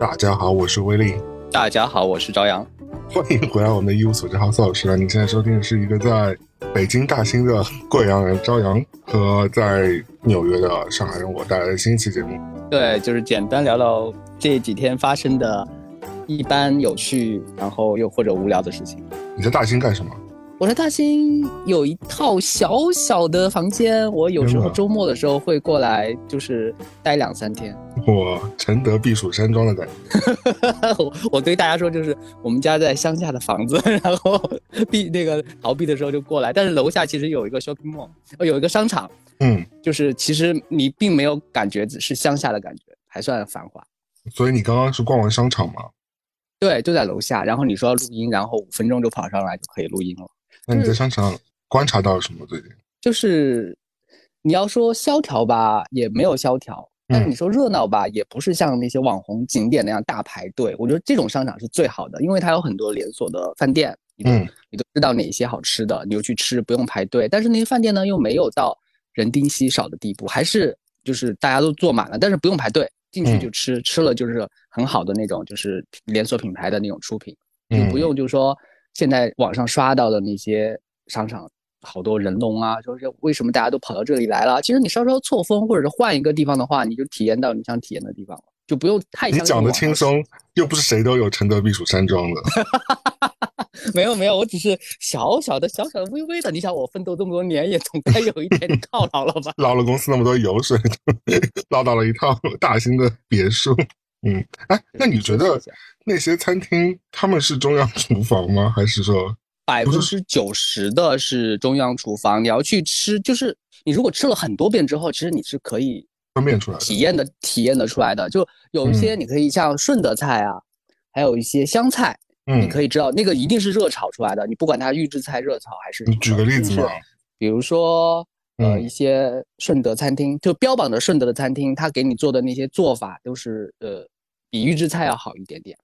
大家好，我是威力。大家好，我是朝阳。欢迎回来，我们的一无所知好老师啊！你现在收听的是一个在北京大兴的 贵阳人朝阳和在纽约的上海人我带来的新一期节目。对，就是简单聊聊这几天发生的一般有趣，然后又或者无聊的事情。你在大兴干什么？我在大兴有一套小小的房间，我有时候周末的时候会过来，就是待两三天。我承德避暑山庄的感觉。我我对大家说，就是我们家在乡下的房子，然后避那个逃避的时候就过来。但是楼下其实有一个 shopping mall，有一个商场。嗯，就是其实你并没有感觉是乡下的感觉，还算繁华。所以你刚刚是逛完商场吗？对，就在楼下。然后你说要录音，然后五分钟就跑上来就可以录音了。那你在商场观察到了什么？最近就是你要说萧条吧，也没有萧条；但是你说热闹吧，也不是像那些网红景点那样大排队。我觉得这种商场是最好的，因为它有很多连锁的饭店，嗯，你都知道哪些好吃的，你就去吃，不用排队。但是那些饭店呢，又没有到人丁稀少的地步，还是就是大家都坐满了，但是不用排队，进去就吃，吃了就是很好的那种，就是连锁品牌的那种出品，就不用就是说。现在网上刷到的那些商场，好多人龙啊，说是为什么大家都跑到这里来了？其实你稍稍错峰，或者是换一个地方的话，你就体验到你想体验的地方了，就不用太。你讲的轻松，又不是谁都有承德避暑山庄的。没有没有，我只是小小的、小小的、微微的。你想我奋斗这么多年，也总该有一点犒劳了吧？捞了公司那么多油水，捞到了一套大型的别墅。嗯，哎，那你觉得？那些餐厅他们是中央厨房吗？还是说百分之九十的是中央厨房？你要去吃，就是你如果吃了很多遍之后，其实你是可以分辨出来、体验的、体验的出来的。就有一些你可以像顺德菜啊，还有一些湘菜，你可以知道那个一定是热炒出来的。你不管它预制菜热炒还是……你举个例子嘛？比如说呃一些顺德餐厅，就标榜的顺德的餐厅，他给你做的那些做法都是呃比预制菜要好一点点。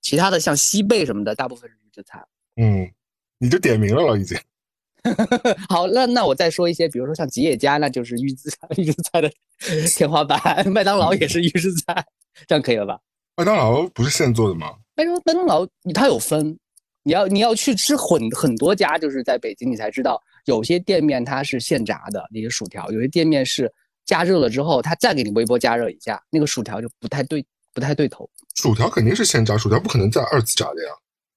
其他的像西贝什么的，大部分是预制菜。嗯，你就点名了了已经。好，那那我再说一些，比如说像吉野家，那就是预制菜，预制菜的 天花板。麦当劳也是预制菜，这样可以了吧？麦当劳不是现做的吗？麦当麦当劳它有分，你要你要去吃很很多家，就是在北京你才知道，有些店面它是现炸的那些薯条，有些店面是加热了之后，它再给你微波加热一下，那个薯条就不太对。不太对头，薯条肯定是现炸，薯条不可能再二次炸的呀。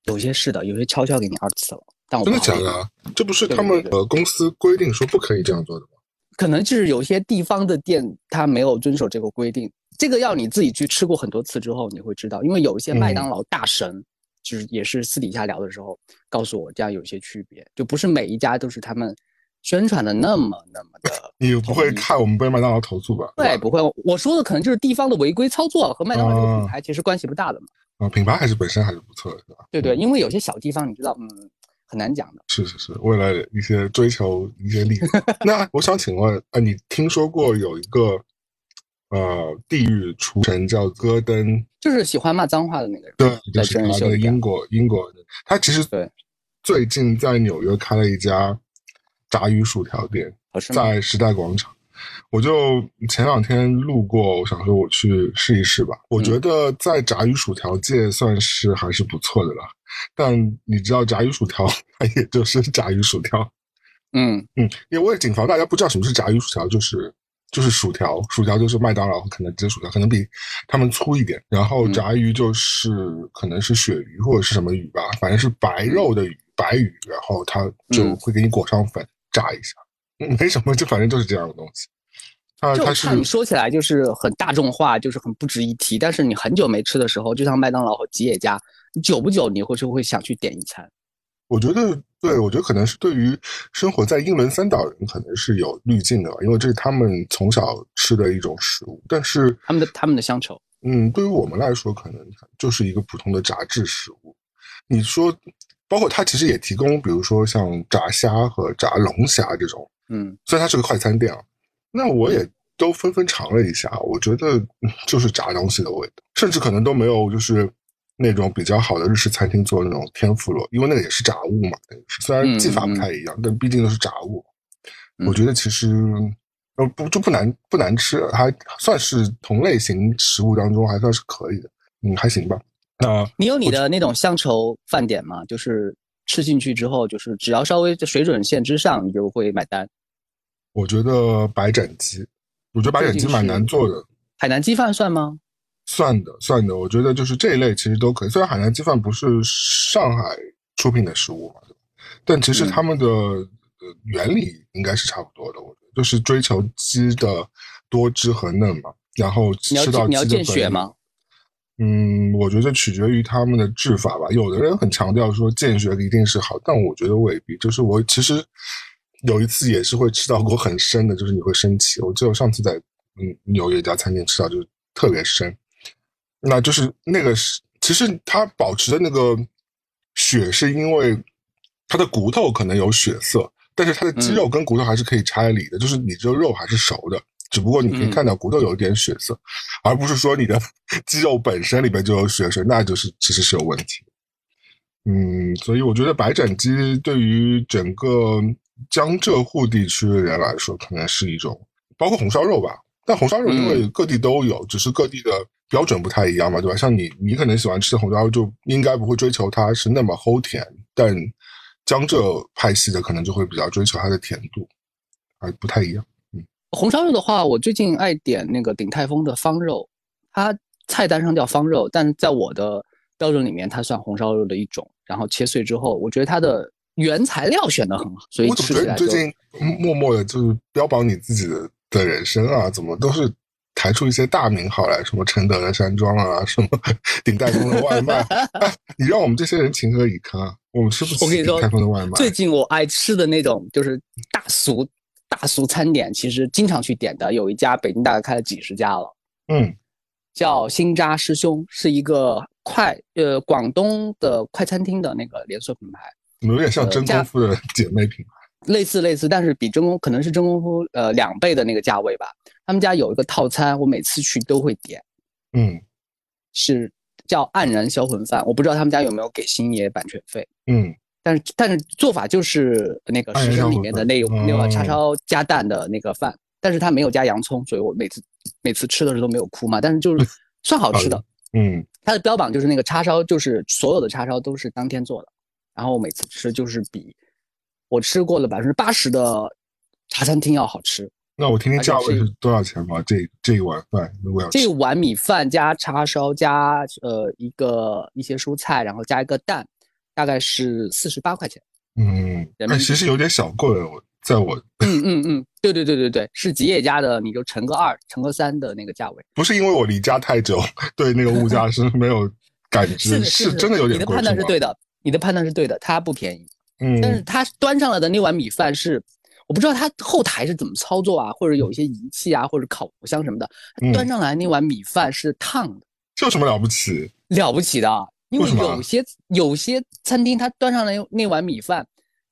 有些是的，有些悄悄给你二次了。但我真的假的？这不是他们呃公司规定说不可以这样做的吗？可能就是有些地方的店他没有遵守这个规定，这个要你自己去吃过很多次之后你会知道，因为有一些麦当劳大神就是也是私底下聊的时候告诉我，这样有一些区别，就不是每一家都是他们。宣传的那么那么的，你不会看我们被麦当劳投诉吧？对，不会。我说的可能就是地方的违规操作，和麦当劳这个品牌其实关系不大的嘛。啊，品牌还是本身还是不错的，是吧？对对，因为有些小地方你知道，嗯，很难讲的。是是是，为了一些追求一些利益。那我想请问，啊，你听说过有一个呃地狱厨神叫戈登，就是喜欢骂脏话的那个人？对，就是那个英国英国人，他其实对最近在纽约开了一家。炸鱼薯条店在时代广场，我就前两天路过，我想说我去试一试吧。我觉得在炸鱼薯条界算是还是不错的了。但你知道炸鱼薯条，它也就是炸鱼薯条。嗯嗯，因为为了谨防大家不知道什么是炸鱼薯条，就是就是薯条，薯条就是麦当劳和肯德基的薯条，可能比他们粗一点。然后炸鱼就是可能是鳕鱼或者是什么鱼吧，反正是白肉的鱼，白鱼，然后它就会给你裹上粉。炸一下，没什么，就反正就是这样的东西。就看你说起来就是很大众化，就是很不值一提。但是你很久没吃的时候，就像麦当劳和吉野家，久不久你会就会想去点一餐。我觉得，对我觉得可能是对于生活在英伦三岛人可能是有滤镜的，因为这是他们从小吃的一种食物。但是他们的他们的乡愁，嗯，对于我们来说，可能就是一个普通的炸制食物。你说。包括它其实也提供，比如说像炸虾和炸龙虾这种，嗯，虽然它是个快餐店啊，那我也都纷纷尝了一下，我觉得就是炸东西的味道，甚至可能都没有就是那种比较好的日式餐厅做那种天妇罗，因为那个也是炸物嘛，虽然技法不太一样，但毕竟都是炸物。我觉得其实呃不就不难不难吃，还算是同类型食物当中还算是可以的。嗯，还行吧。那你有你的那种乡愁饭点吗？就是吃进去之后，就是只要稍微在水准线之上，你就会买单。我觉得白斩鸡，我觉得白斩鸡蛮难做的。海南鸡饭算吗？算的，算的。我觉得就是这一类其实都可以。虽然海南鸡饭不是上海出品的食物嘛，但其实他们的原理应该是差不多的。我觉得就是追求鸡的多汁和嫩嘛，然后吃到你要见血吗？嗯，我觉得取决于他们的制法吧。有的人很强调说见血一定是好，但我觉得未必。就是我其实有一次也是会吃到过很深的，就是你会生气。我记得我上次在嗯纽约一家餐厅吃到就是特别深。那就是那个是，其实它保持的那个血，是因为它的骨头可能有血色，但是它的肌肉跟骨头还是可以拆离的，就是你这个肉还是熟的，只不过你可以看到骨头有一点血色，而不是说你的 肌肉本身里边就有血色，那就是其实是有问题。嗯，所以我觉得白斩鸡对于整个江浙沪地区的人来说，可能是一种，包括红烧肉吧。但红烧肉因为各地都有，只是各地的。标准不太一样嘛，对吧？像你，你可能喜欢吃红烧肉，就应该不会追求它是那么齁甜，但江浙派系的可能就会比较追求它的甜度，还不太一样。嗯，红烧肉的话，我最近爱点那个鼎泰丰的方肉，它菜单上叫方肉，但在我的标准里面，它算红烧肉的一种。然后切碎之后，我觉得它的原材料选的很好，所以吃起来最近默默的就是标榜你自己的的人生啊，怎么都是。抬出一些大名号来，什么承德的山庄啊，什么鼎泰丰的外卖，你让我们这些人情何以堪啊？我们吃不起鼎泰丰的外卖。最近我爱吃的那种就是大俗大俗餐点，其实经常去点的有一家，北京大概开了几十家了。嗯，叫新扎师兄，是一个快呃广东的快餐厅的那个连锁品牌，怎么有点像真功夫的姐妹品牌？类似类似，但是比真功可能是真功夫呃两倍的那个价位吧。他们家有一个套餐，我每次去都会点，嗯，是叫黯然销魂饭。我不知道他们家有没有给星爷版权费，嗯，但是但是做法就是那个食神里面的那那个叉烧加蛋的那个饭，但是他没有加洋葱，所以我每次每次吃的时候都没有哭嘛。但是就是算好吃的，嗯，它的标榜就是那个叉烧，就是所有的叉烧都是当天做的，然后我每次吃就是比。我吃过了百分之八十的茶餐厅要好吃。那我听听价位是多少钱吧？这这一碗饭如果要这碗米饭加叉烧加呃一个一些蔬菜，然后加一个蛋，大概是四十八块钱。嗯，那其实有点小贵了。我在我嗯嗯嗯，对对对对对，是吉野家的，你就乘个二，乘个三的那个价位。不是因为我离家太久，对那个物价是没有感 知，是真的有点贵。你的判断是对的，你的判断是对的，它不便宜。嗯，但是它端上来的那碗米饭是，我不知道他后台是怎么操作啊，或者有一些仪器啊，或者烤箱什么的，端上来那碗米饭是烫的，这有什么了不起？了不起的，因为有些有些餐厅他端上来那碗米饭，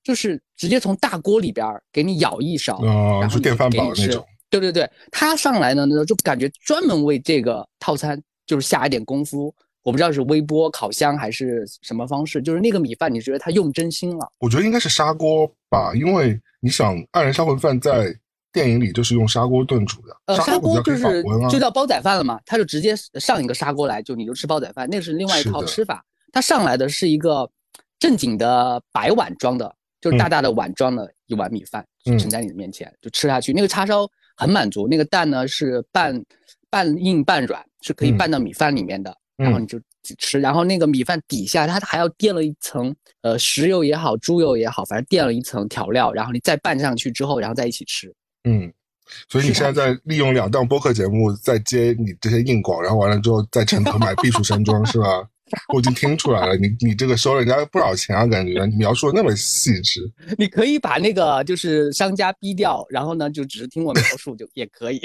就是直接从大锅里边给你舀一勺，然后电饭煲那种。对对对，他上来呢，就感觉专门为这个套餐就是下一点功夫。我不知道是微波烤箱还是什么方式，就是那个米饭，你觉得他用真心了？我觉得应该是砂锅吧，因为你想，黯然销魂饭在电影里就是用砂锅炖煮的。呃，砂锅就是就叫煲仔饭了嘛，他就直接上一个砂锅来，就你就吃煲仔饭，那是另外一套吃法。他上来的是一个正经的白碗装的，就是大大的碗装的一碗米饭呈在你的面前，就吃下去。那个叉烧很满足，那个蛋呢是半半硬半软，是可以拌到米饭里面的。然后你就吃，然后那个米饭底下它还要垫了一层，呃，石油也好，猪油也好，反正垫了一层调料，然后你再拌上去之后，然后再一起吃。嗯，所以你现在在利用两档播客节目在接你这些硬广，然后完了之后在城头买避暑山庄是吧？我已经听出来了，你你这个收了人家不少钱啊，感觉你描述的那么细致。你可以把那个就是商家逼掉，然后呢就只是听我描述就也可以。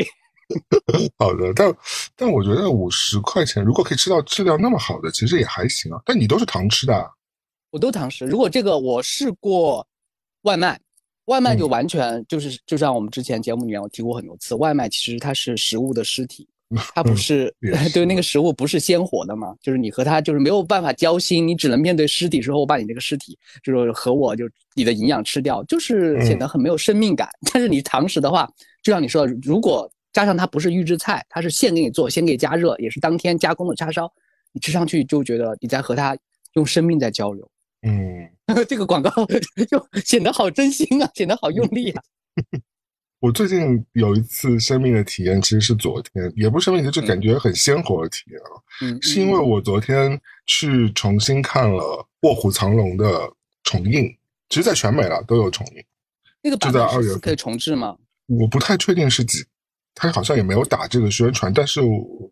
好的，但但我觉得五十块钱如果可以吃到质量那么好的，其实也还行啊。但你都是堂吃的，啊我都堂吃。如果这个我试过外卖，外卖就完全就是就像我们之前节目里面我提过很多次，外卖其实它是食物的尸体，它不是 对那个食物不是鲜活的嘛，就是你和它就是没有办法交心，你只能面对尸体之后，我把你这个尸体就是和我就你的营养吃掉，就是显得很没有生命感。但是你堂食的话，就像你说的，如果加上它不是预制菜，它是现给你做，先给加热，也是当天加工的叉烧，你吃上去就觉得你在和它用生命在交流。嗯，这个广告 就显得好真心啊，显得好用力啊。我最近有一次生命的体验，其实是昨天，也不是生命，就感觉很鲜活的体验啊。嗯，是因为我昨天去重新看了《卧虎藏龙》的重映，其实，在全美了都有重映。那个版就在二月份本是可以重置吗？我不太确定是几，他好像也没有打这个宣传，但是我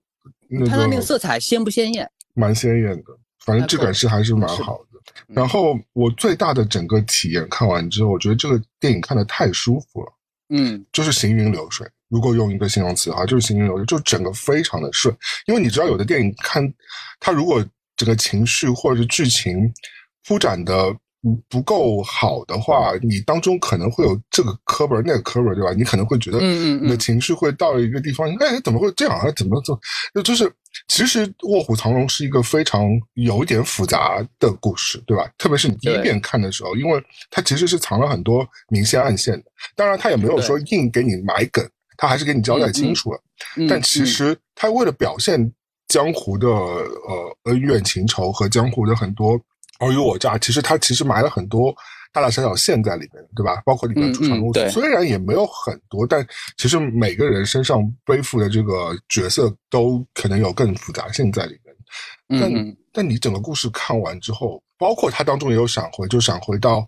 那它的那个个色彩鲜不鲜艳？蛮鲜艳的，反正质感是还是蛮好的。嗯然后我最大的整个体验看完之后，我觉得这个电影看的太舒服了。嗯就是行云流水。如果用一个形容词的话，就是行云流水，就整个非常的顺。因为你知道，有的电影看它如果整个情绪或者是剧情铺展的不不够好的话，你当中可能会有这个磕巴那个磕巴，对吧？你可能会觉得你的嗯情绪会到了一个地方，哎，怎么会这样啊？怎么做？就就是其实《卧虎藏龙》是一个非常有点复杂的故事，对吧？特别是你第一遍看的时候，因为它其实是藏了很多明线暗线的。当然，他也没有说硬给你埋梗，他还是给你交代清楚了。嗯，但其嗯实他为了表现江湖的呃恩怨情仇和江湖的很多尔虞我诈，其实他其实埋了很多大大小小线在里面，对吧？包括里面嗯出场人物，嗯对虽然也没有很多，但其实每个人身上背负的这个角色都可能有更复杂性在里面。但、但你整个故事看完之后，包括它当中也有闪回，就闪回到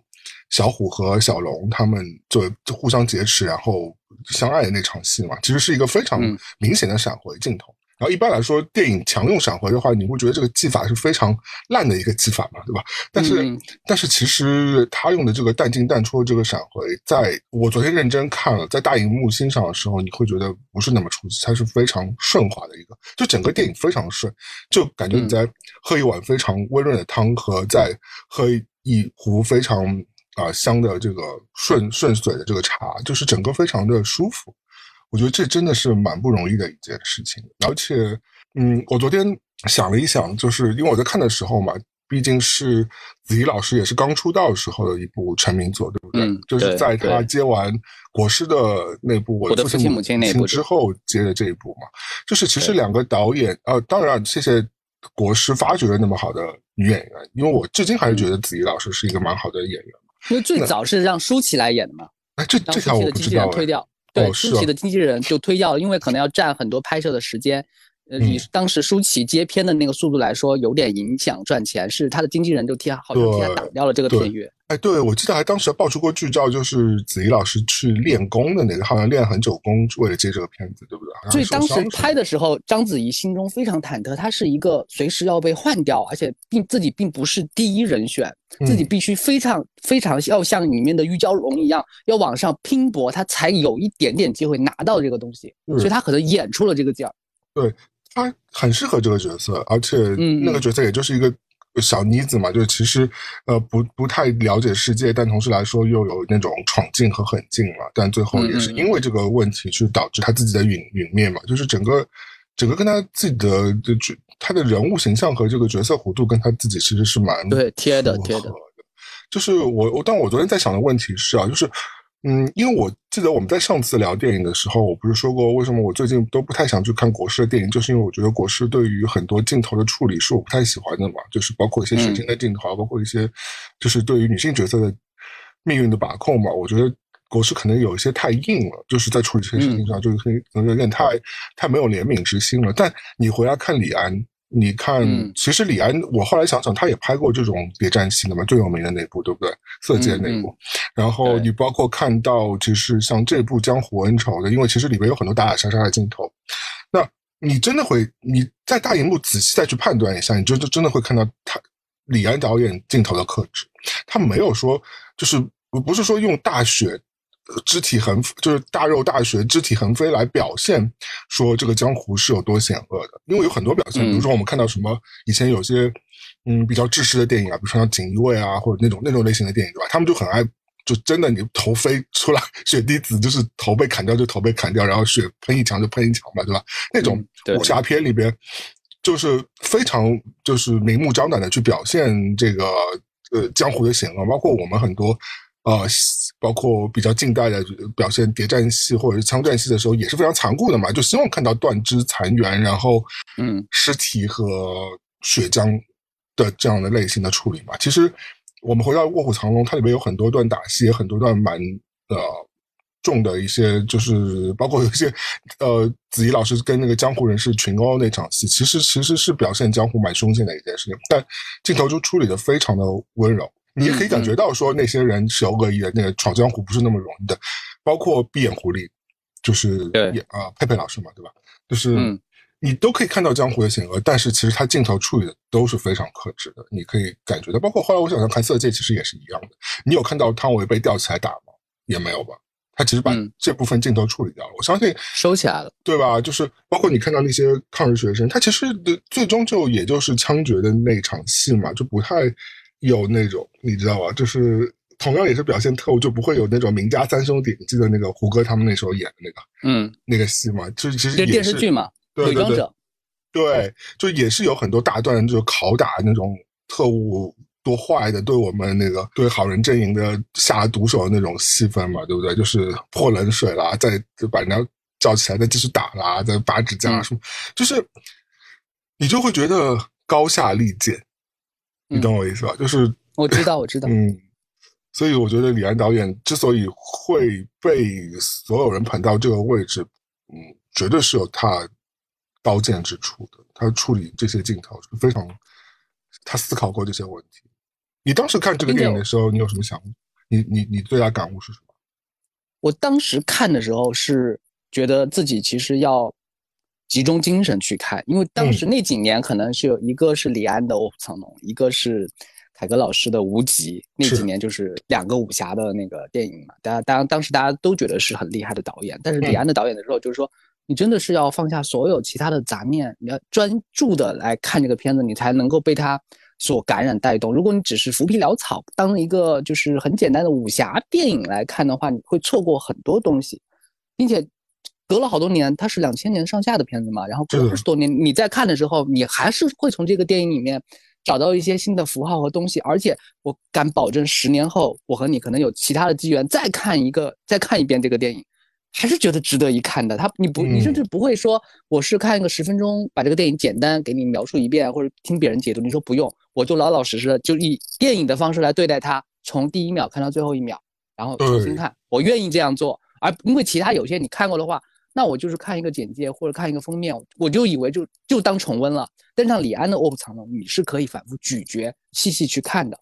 小虎和小龙他们就就互相劫持，然后相爱的那场戏嘛，其实是一个非常嗯明显的闪回镜头。然后一般来说，电影强用闪回的话，你会觉得这个技法是非常烂的一个技法嘛，对吧？但是，但是其实他用的这个淡进淡出的这个闪回，在我昨天认真看了，在大荧幕欣赏的时候，你会觉得不是那么出戏，它是非常顺滑的一个，就整个电影非常顺，就感觉你在喝一碗非常温润的汤和在喝一壶非常啊、香的这个顺顺水的这个茶，就是整个非常的舒服。我觉得这真的是蛮不容易的一件事情，而且，嗯，我昨天想了一想，就是因为我在看的时候嘛，毕竟是子怡老师也是刚出道时候的一部成名作，对不对？嗯就是在他接完国师的那部《我我的父亲母母亲那部之后接的这一部嘛，就是其实两个导演，呃，当然谢谢国师发掘了那么好的女演员，因为我至今还是觉得子怡老师是一个蛮好的演员。因为最早是让舒淇来演的嘛，哎，这这条我不知道哎。推掉，对，舒淇的经纪人就推掉了，因为可能要占很多拍摄的时间。呃，以嗯当时舒淇接片的那个速度来说，有点影响赚钱，是他的经纪人就替他好像替他对挡掉了这个片约。哎，对，我记得还当时爆出过剧照，就是子怡老师去练功的那个，好像练很久功，为了接这个片子，对不对？所以当时拍的时候，章子怡心中非常忐忑，她是一个随时要被换掉，而且并自己并不是第一人选，自己嗯必须非常非常要像里面的玉娇龙一样，要往上拼搏，她才有一点点机会拿到这个东西。嗯所以她可能演出了这个劲儿。他很适合这个角色，而且嗯那个角色也就是一个小妮子嘛，就是其实呃不不太了解世界，但同时来说又有那种闯劲和狠劲嘛，但最后也是因为这个问题去导致他自己的陨陨灭嘛，就是整个整个跟他自己的的角他的人物形象和这个角色弧度跟他自己其实是蛮对贴的符贴的。就是我我，但我昨天在想的问题是啊，就是，嗯，因为我记得我们在上次聊电影的时候，我不是说过为什么我最近都不太想去看国师的电影，就是因为我觉得国师对于很多镜头的处理是我不太喜欢的嘛，就是包括一些血腥的镜头，啊包括一些就是对于女性角色的命运的把控嘛，我觉得。国师可能有一些太硬了，就是在处理这些事情上，就是可能有点太太没有怜悯之心了。但你回来看李安，你看，嗯其实李安，我后来想想，他也拍过这种谍战戏的嘛，最有名的那部，对不对？色戒那部。然后你包括看到，其实像这部《江湖恩仇》的，因为其实里面有很多打打杀杀的镜头，那你真的会你在大荧幕仔细再去判断一下，你就真的会看到他李安导演镜头的克制，他没有说就是不是说用大血。呃肢体横就是大肉大血，肢体横飞来表现说这个江湖是有多险恶的，因为有很多表现，比如说我们看到什么以前有些嗯比较制式的电影啊，比如说像锦衣卫啊或者那种那种类型的电影，对吧？他们就很爱就真的你头飞出来血滴子，就是头被砍掉就头被砍掉，然后血喷一墙就喷一墙嘛，对吧？那种武侠片里边就是非常就是明目张胆的去表现这个呃江湖的险恶，包括我们很多。呃，包括比较近代的表现谍战戏或者是枪战戏的时候，也是非常残酷的嘛，就希望看到断肢残垣，然后嗯尸体和血浆的这样的类型的处理嘛。其实我们回到《卧虎藏龙》，它里面有很多段打戏，很多段蛮呃重的一些，就是包括有一些呃子怡老师跟那个江湖人士群殴那场戏，其实其实是表现江湖蛮凶险的一件事情，但镜头就处理的非常的温柔。你也可以感觉到说那些人是有恶意的，那个闯江湖不是那么容易的，包括闭眼狐狸，就是对啊佩佩老师嘛，对吧？就是你都可以看到江湖的险恶，但是其实他镜头处理的都是非常克制的，你可以感觉到。包括后来我想想看《色戒》，其实也是一样的。你有看到汤唯被吊起来打吗？也没有吧。他其实把这部分镜头处理掉了。我相信收起来了，对吧？就是包括你看到那些抗日学生，他其实的最终就也就是枪决的那场戏嘛，就不太。有那种你知道吧？就是同样也是表现特务，就不会有那种名家三兄弟。记得那个胡歌他们那时候演的那个，嗯，那个戏嘛，就其实也是电视剧嘛，伪装者，对，就也是有很多大段就是拷打那种特务多坏的，对我们那个对好人阵营的下毒手的那种戏份嘛，对不对？就是泼冷水啦，再把人家叫起来，再继续打啦，再拔指甲什么，就是你就会觉得高下立见。你懂我意思吧？就是我知道，我知道。嗯，所以我觉得李安导演之所以会被所有人捧到这个位置，嗯，绝对是有他刀剑之处的。他处理这些镜头是非常，他思考过这些问题。你当时看这个电影的时候，你有什么想？你你你最大感悟是什么？我当时看的时候是觉得自己其实要。集中精神去看，因为当时那几年可能是有一个是李安的《卧虎藏龙》，一个是凯歌老师的《无极》，那几年就是两个武侠的那个电影嘛。大家当当时大家都觉得是很厉害的导演，但是李安的导演的时候，就是说你真的是要放下所有其他的杂念，你要专注的来看这个片子，你才能够被他所感染带动。如果你只是浮皮潦草，当一个就是很简单的武侠电影来看的话，你会错过很多东西，并且。隔了好多年，它是两千年上下的片子嘛，然后隔了二十多年，你在看的时候，你还是会从这个电影里面找到一些新的符号和东西，而且我敢保证，十年后我和你可能有其他的机缘再看一个，再看一遍这个电影，还是觉得值得一看的。他你不你甚至不会说我是看一个十分钟把这个电影简单给你描述一遍，或者听别人解读，你说不用，我就老老实实的就以电影的方式来对待它，从第一秒看到最后一秒，然后重新看，我愿意这样做，而因为其他有些你看过的话。那我就是看一个简介或者看一个封面，我就以为就就当重温了。但像李安的《卧虎藏龙》，你是可以反复咀嚼、细细去看的。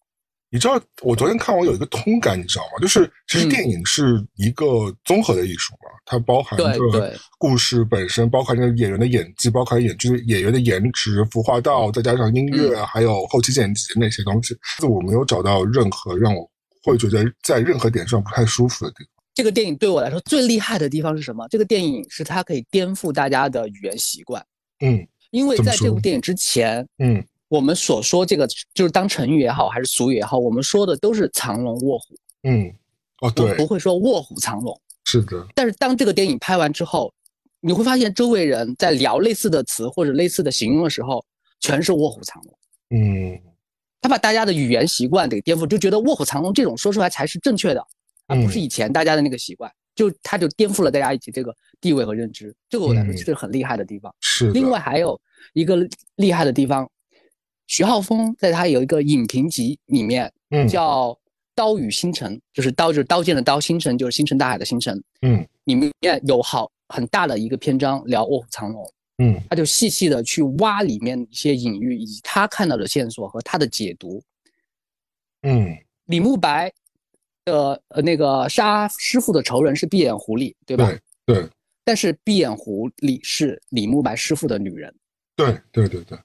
你知道，我昨天看我有一个通感，你知道吗？就是其实电影是一个综合的艺术嘛，它包含着故事本身，包含着演员的演技，包含演剧演员的颜值、服化道，再加上音乐，还有后期剪辑那些东西。我没有找到任何让我会觉得在任何点上不太舒服的地方。这个电影对我来说最厉害的地方是什么？这个电影是它可以颠覆大家的语言习惯。嗯，因为在这部电影之前，嗯，我们所说这个就是当成语也好，还是俗语也好，我们说的都是藏龙卧虎。嗯，哦，对，不会说卧虎藏龙。是的。但是当这个电影拍完之后，你会发现周围人在聊类似的词或者类似的形容的时候，全是卧虎藏龙。嗯，他把大家的语言习惯给颠覆，就觉得卧虎藏龙这种说出来才是正确的。而不是以前大家的那个习惯，就他就颠覆了大家一起这个地位和认知，这个我来说是很厉害的地方。是。另外还有一个厉害的地方，徐浩峰在他有一个影评集里面，叫《刀与星辰》，就是刀就是刀剑的刀，星辰就是星辰大海的星辰。嗯。里面有好很大的一个篇章聊卧虎藏龙。嗯。他就细细的去挖里面一些隐喻，以及他看到的线索和他的解读。嗯。李慕白。的呃，那个杀师傅的仇人是闭眼狐狸，对吧？对对。但是闭眼狐狸是李慕白师傅的女人。对对对对。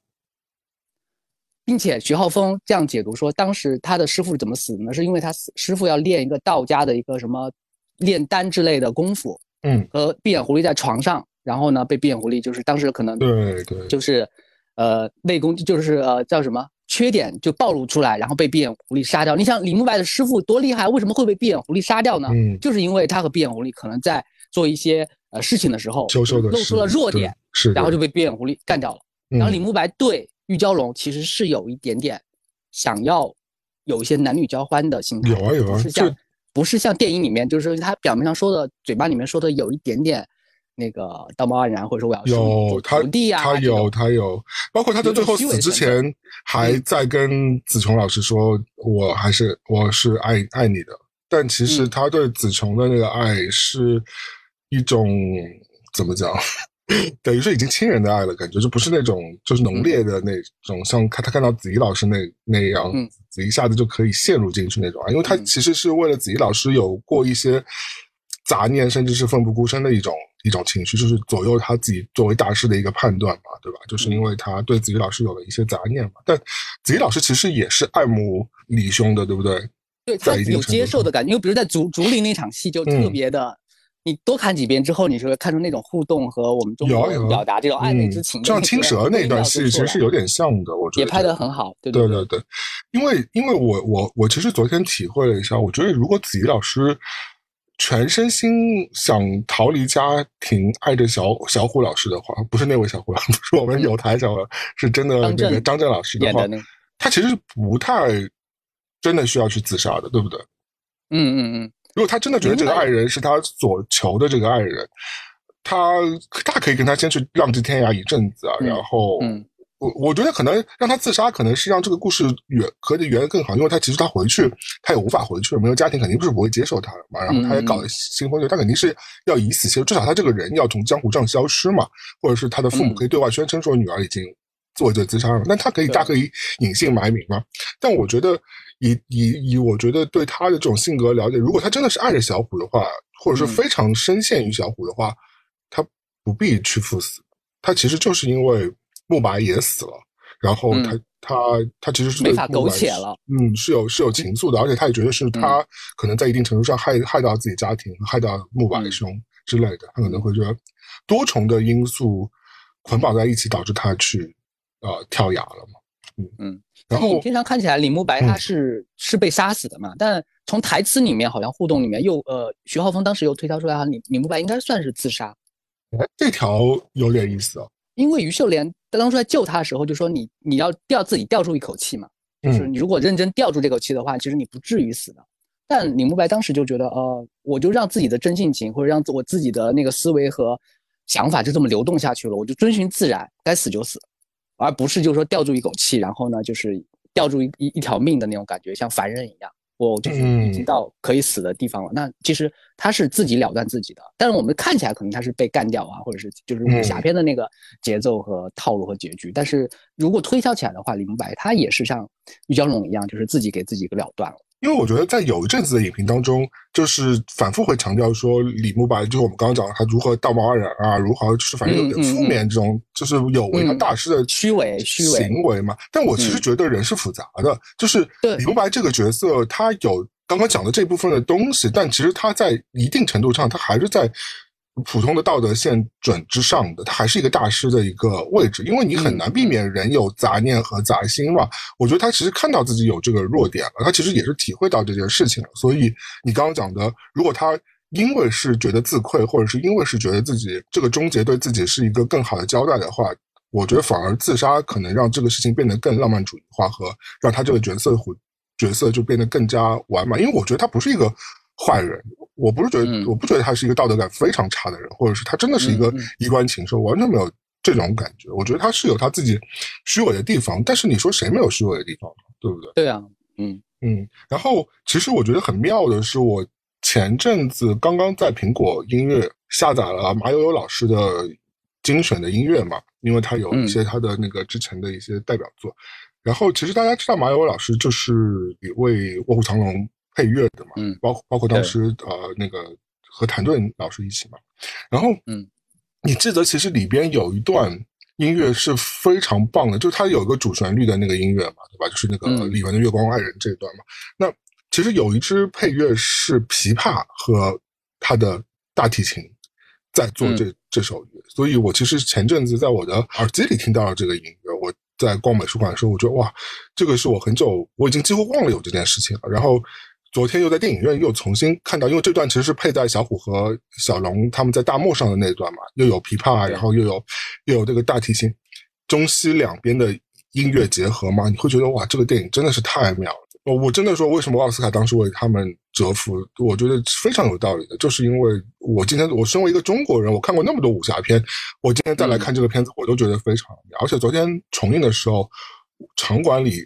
并且徐浩峰这样解读说，当时他的师傅怎么死的呢？是因为他师傅要练一个道家的一个什么炼丹之类的功夫。嗯。和闭眼狐狸在床上，然后呢，被闭眼狐狸就是当时可能对对，就是呃内功就是呃叫什么？缺点就暴露出来，然后被闭眼狐狸杀掉。你想李慕白的师傅多厉害，为什么会被闭眼狐狸杀掉呢？嗯，就是因为他和闭眼狐狸可能在做一些呃事情的时候，露出了弱点，是，然后就被闭眼狐狸干掉了。然后李慕白对玉娇龙其实是有一点点想要有一些男女交欢的心态，有啊有啊，是像不是像电影里面，就是他表面上说的，嘴巴里面说的有一点点那个道貌岸然，或者说我要有他他有他有，包括他在最后死之前还在跟子琼老师说，我还是我是爱爱你的，但其实他对子琼的那个爱是一种怎么讲？等于是已经亲人的爱了，感觉就不是那种就是浓烈的那种，像看他看到子怡老师那那样，子怡一下子就可以陷入进去那种啊，因为他其实是为了子怡老师有过一些杂念，甚至是奋不顾身的一种。一种情绪，就是左右他自己作为大师的一个判断嘛，对吧？就是因为他对子怡老师有了一些杂念嘛。但子怡老师其实也是爱慕李兄的，对不对？对他有接受的感觉，因为比如在竹竹林那场戏就特别的，你多看几遍之后，你就会看出那种互动和我们中表达这种暧昧之情。像青蛇那段戏其实是有点像的，我觉得也拍得很好。对对对对，因为因为我我我其实昨天体会了一下，我觉得如果子怡老师。全身心想逃离家庭，爱着小小虎老师的话，不是那位小虎，老师是我们有台小虎，是真的那个张震老师的话，他其实是不太真的需要去自杀的，对不对？嗯嗯嗯。如果他真的觉得这个爱人是他所求的这个爱人，他大可以跟他先去浪迹天涯一阵子啊，然后。我我觉得可能让他自杀，可能是让这个故事圆可以圆的更好，因为他其实他回去他也无法回去了，没有家庭肯定不是不会接受他的嘛。然后他也搞了新婚，他肯定是要以死谢，至少他这个人要从江湖上消失嘛，或者是他的父母可以对外宣称说女儿已经做这自杀了，那他可以大可以隐姓埋名嘛。但我觉得以以以我觉得对他的这种性格了解，如果他真的是爱着小虎的话，或者是非常深陷于小虎的话，他不必去赴死，他其实就是因为。慕白也死了，然后他他他其实是没法苟且了，嗯，是有是有情愫的，而且他也觉得是他可能在一定程度上害害到自己家庭，害到木白兄之类的，他可能会觉得多重的因素捆绑在一起，导致他去呃跳崖了嘛，嗯嗯。然后平常看起来李慕白他是是被杀死的嘛，但从台词里面好像互动里面又呃徐浩峰当时又推敲出来，李李慕白应该算是自杀，哎，这条有点意思哦。因为于秀莲当初在救他的时候就说你你要吊自己吊住一口气嘛，就是你如果认真吊住这口气的话，其实你不至于死的。但李慕白当时就觉得，呃，我就让自己的真性情或者让我自己的那个思维和想法就这么流动下去了，我就遵循自然，该死就死，而不是就是说吊住一口气，然后呢就是吊住一一一条命的那种感觉，像凡人一样。我就是已经到可以死的地方了。那其实他是自己了断自己的，但是我们看起来可能他是被干掉啊，或者是就是武侠片的那个节奏和套路和结局。但是如果推敲起来的话，李慕白他也是像玉娇龙一样，就是自己给自己一个了断了。因为我觉得在有一阵子的影评当中，就是反复会强调说李慕白，就是我们刚刚讲他如何道貌岸然啊，如何就是反正有点负面这种，就是有违他大师的虚伪虚伪行为嘛。但我其实觉得人是复杂的，就是李慕白这个角色，他有刚刚讲的这部分的东西，但其实他在一定程度上，他还是在。普通的道德线准之上的，他还是一个大师的一个位置，因为你很难避免人有杂念和杂心嘛。我觉得他其实看到自己有这个弱点了，他其实也是体会到这件事情了。所以你刚刚讲的，如果他因为是觉得自愧，或者是因为是觉得自己这个终结对自己是一个更好的交代的话，我觉得反而自杀可能让这个事情变得更浪漫主义化，和让他这个角色角色就变得更加完满。因为我觉得他不是一个。坏人，我不是觉得，我不觉得他是一个道德感非常差的人，或者是他真的是一个衣冠禽兽，完全没有这种感觉。我觉得他是有他自己虚伪的地方，但是你说谁没有虚伪的地方对不对？对啊，嗯嗯。然后其实我觉得很妙的是，我前阵子刚刚在苹果音乐下载了马友友老师的精选的音乐嘛，因为他有一些他的那个之前的一些代表作。然后其实大家知道马友友老师就是一位《卧虎藏龙》。配乐的嘛，嗯，包包括当时呃那个和谭盾老师一起嘛，然后嗯，你记得其实里边有一段音乐是非常棒的，就是它有一个主旋律的那个音乐嘛，对吧？就是那个李玟的《月光爱人》这一段嘛。那其实有一支配乐是琵琶和他的大提琴在做这这首乐，所以我其实前阵子在我的耳机里听到了这个音乐，我在逛美术馆的时候，我觉得哇，这个是我很久我已经几乎忘了有这件事情了，然后。昨天又在电影院又重新看到，因为这段其实是配在小虎和小龙他们在大漠上的那段嘛，又有琵琶，然后又有又有这个大提琴，中西两边的音乐结合嘛，你会觉得哇，这个电影真的是太妙了。我我真的说，为什么奥斯卡当时为他们折服？我觉得非常有道理的，就是因为我今天我身为一个中国人，我看过那么多武侠片，我今天再来看这个片子，我都觉得非常妙。而且昨天重映的时候，场馆里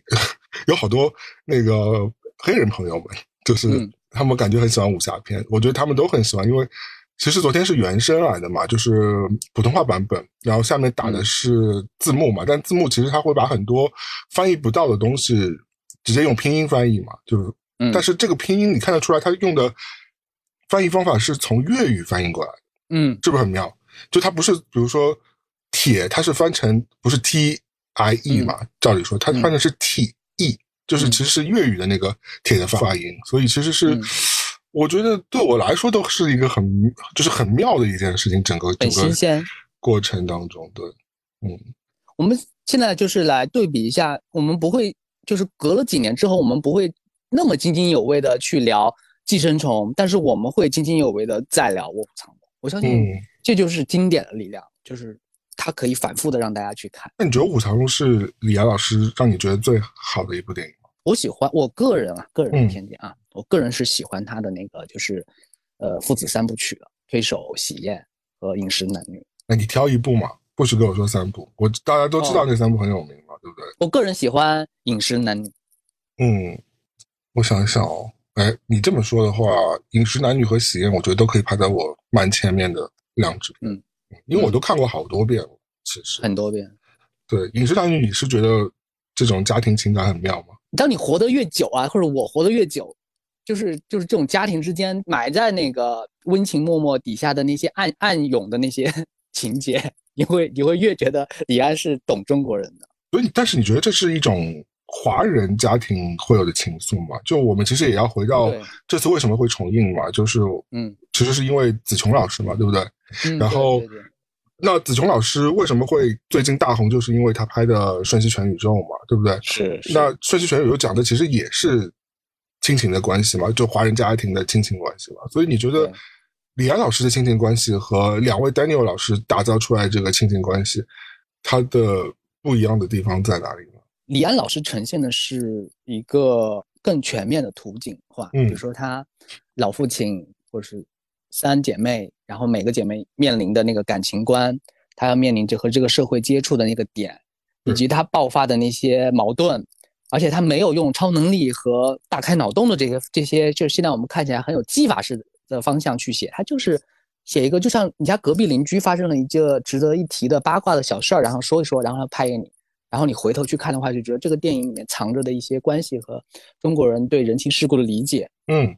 有好多那个黑人朋友们，就是他们感觉很喜欢武侠片，我觉得他们都很喜欢，因为其实昨天是原声来的嘛，就是普通话版本，然后下面打的是字幕嘛，但字幕其实他会把很多翻译不到的东西。直接用拼音翻译嘛，就是，但是这个拼音你看得出来，他用的翻译方法是从粤语翻译过来的，嗯，是不是很妙？就它不是，比如说铁，它是翻成不是 T I E 嘛？照理说，它翻的是 T E，就是其实是粤语的那个铁的发音，所以其实是我觉得对我来说都是一个很就是很妙的一件事情，整个整个过程当中，对，嗯，我们现在就是来对比一下，我们不会。就是隔了几年之后，我们不会那么津津有味的去聊《寄生虫》，但是我们会津津有味的再聊《卧虎藏龙》。我相信这就是经典的力量，就是它可以反复的让大家去看。那你觉得《卧虎藏龙》是李安老师让你觉得最好的一部电影吗？我喜欢，我个人啊，个人的偏见啊，我个人是喜欢他的那个，就是呃父子三部曲的《推手》《喜宴》和《饮食男女》。那你挑一部嘛，不许跟我说三部，我大家都知道那三部很有名嘛。对不对？我个人喜欢《饮食男女》。嗯，我想一想哦，哎，你这么说的话，《饮食男女》和《喜宴》，我觉得都可以排在我蛮前面的两支。嗯，因为我都看过好多遍了，其实很多遍。对，《饮食大女》，你是觉得这种家庭情感很妙吗？当你活得越久啊，或者我活得越久，就是就是这种家庭之间埋在那个温情脉脉底下的那些暗暗涌的那些 情节，你会你会越觉得李安是懂中国人的。所以，但是你觉得这是一种华人家庭会有的情愫吗？就我们其实也要回到这次为什么会重映嘛？就是，嗯，其实是因为子琼老师嘛，对不对？然后，那子琼老师为什么会最近大红？就是因为他拍的《瞬息全宇宙》嘛，对不对？是。那《瞬息全宇宙》讲的其实也是亲情的关系嘛，就华人家庭的亲情关系嘛。所以你觉得李安老师的亲情关系和两位 Daniel 老师打造出来这个亲情关系，他的？不一样的地方在哪里呢？李安老师呈现的是一个更全面的图景化，比如说他老父亲或者是三姐妹，然后每个姐妹面临的那个感情观，她要面临着和这个社会接触的那个点，以及她爆发的那些矛盾，而且她没有用超能力和大开脑洞的这些这些，就是现在我们看起来很有技法式的方向去写，他就是写一个，就像你家隔壁邻居发生了一个值得一提的八卦的小事儿，然后说一说，然后拍给你。然后你回头去看的话，就觉得这个电影里面藏着的一些关系和中国人对人情世故的理解，嗯，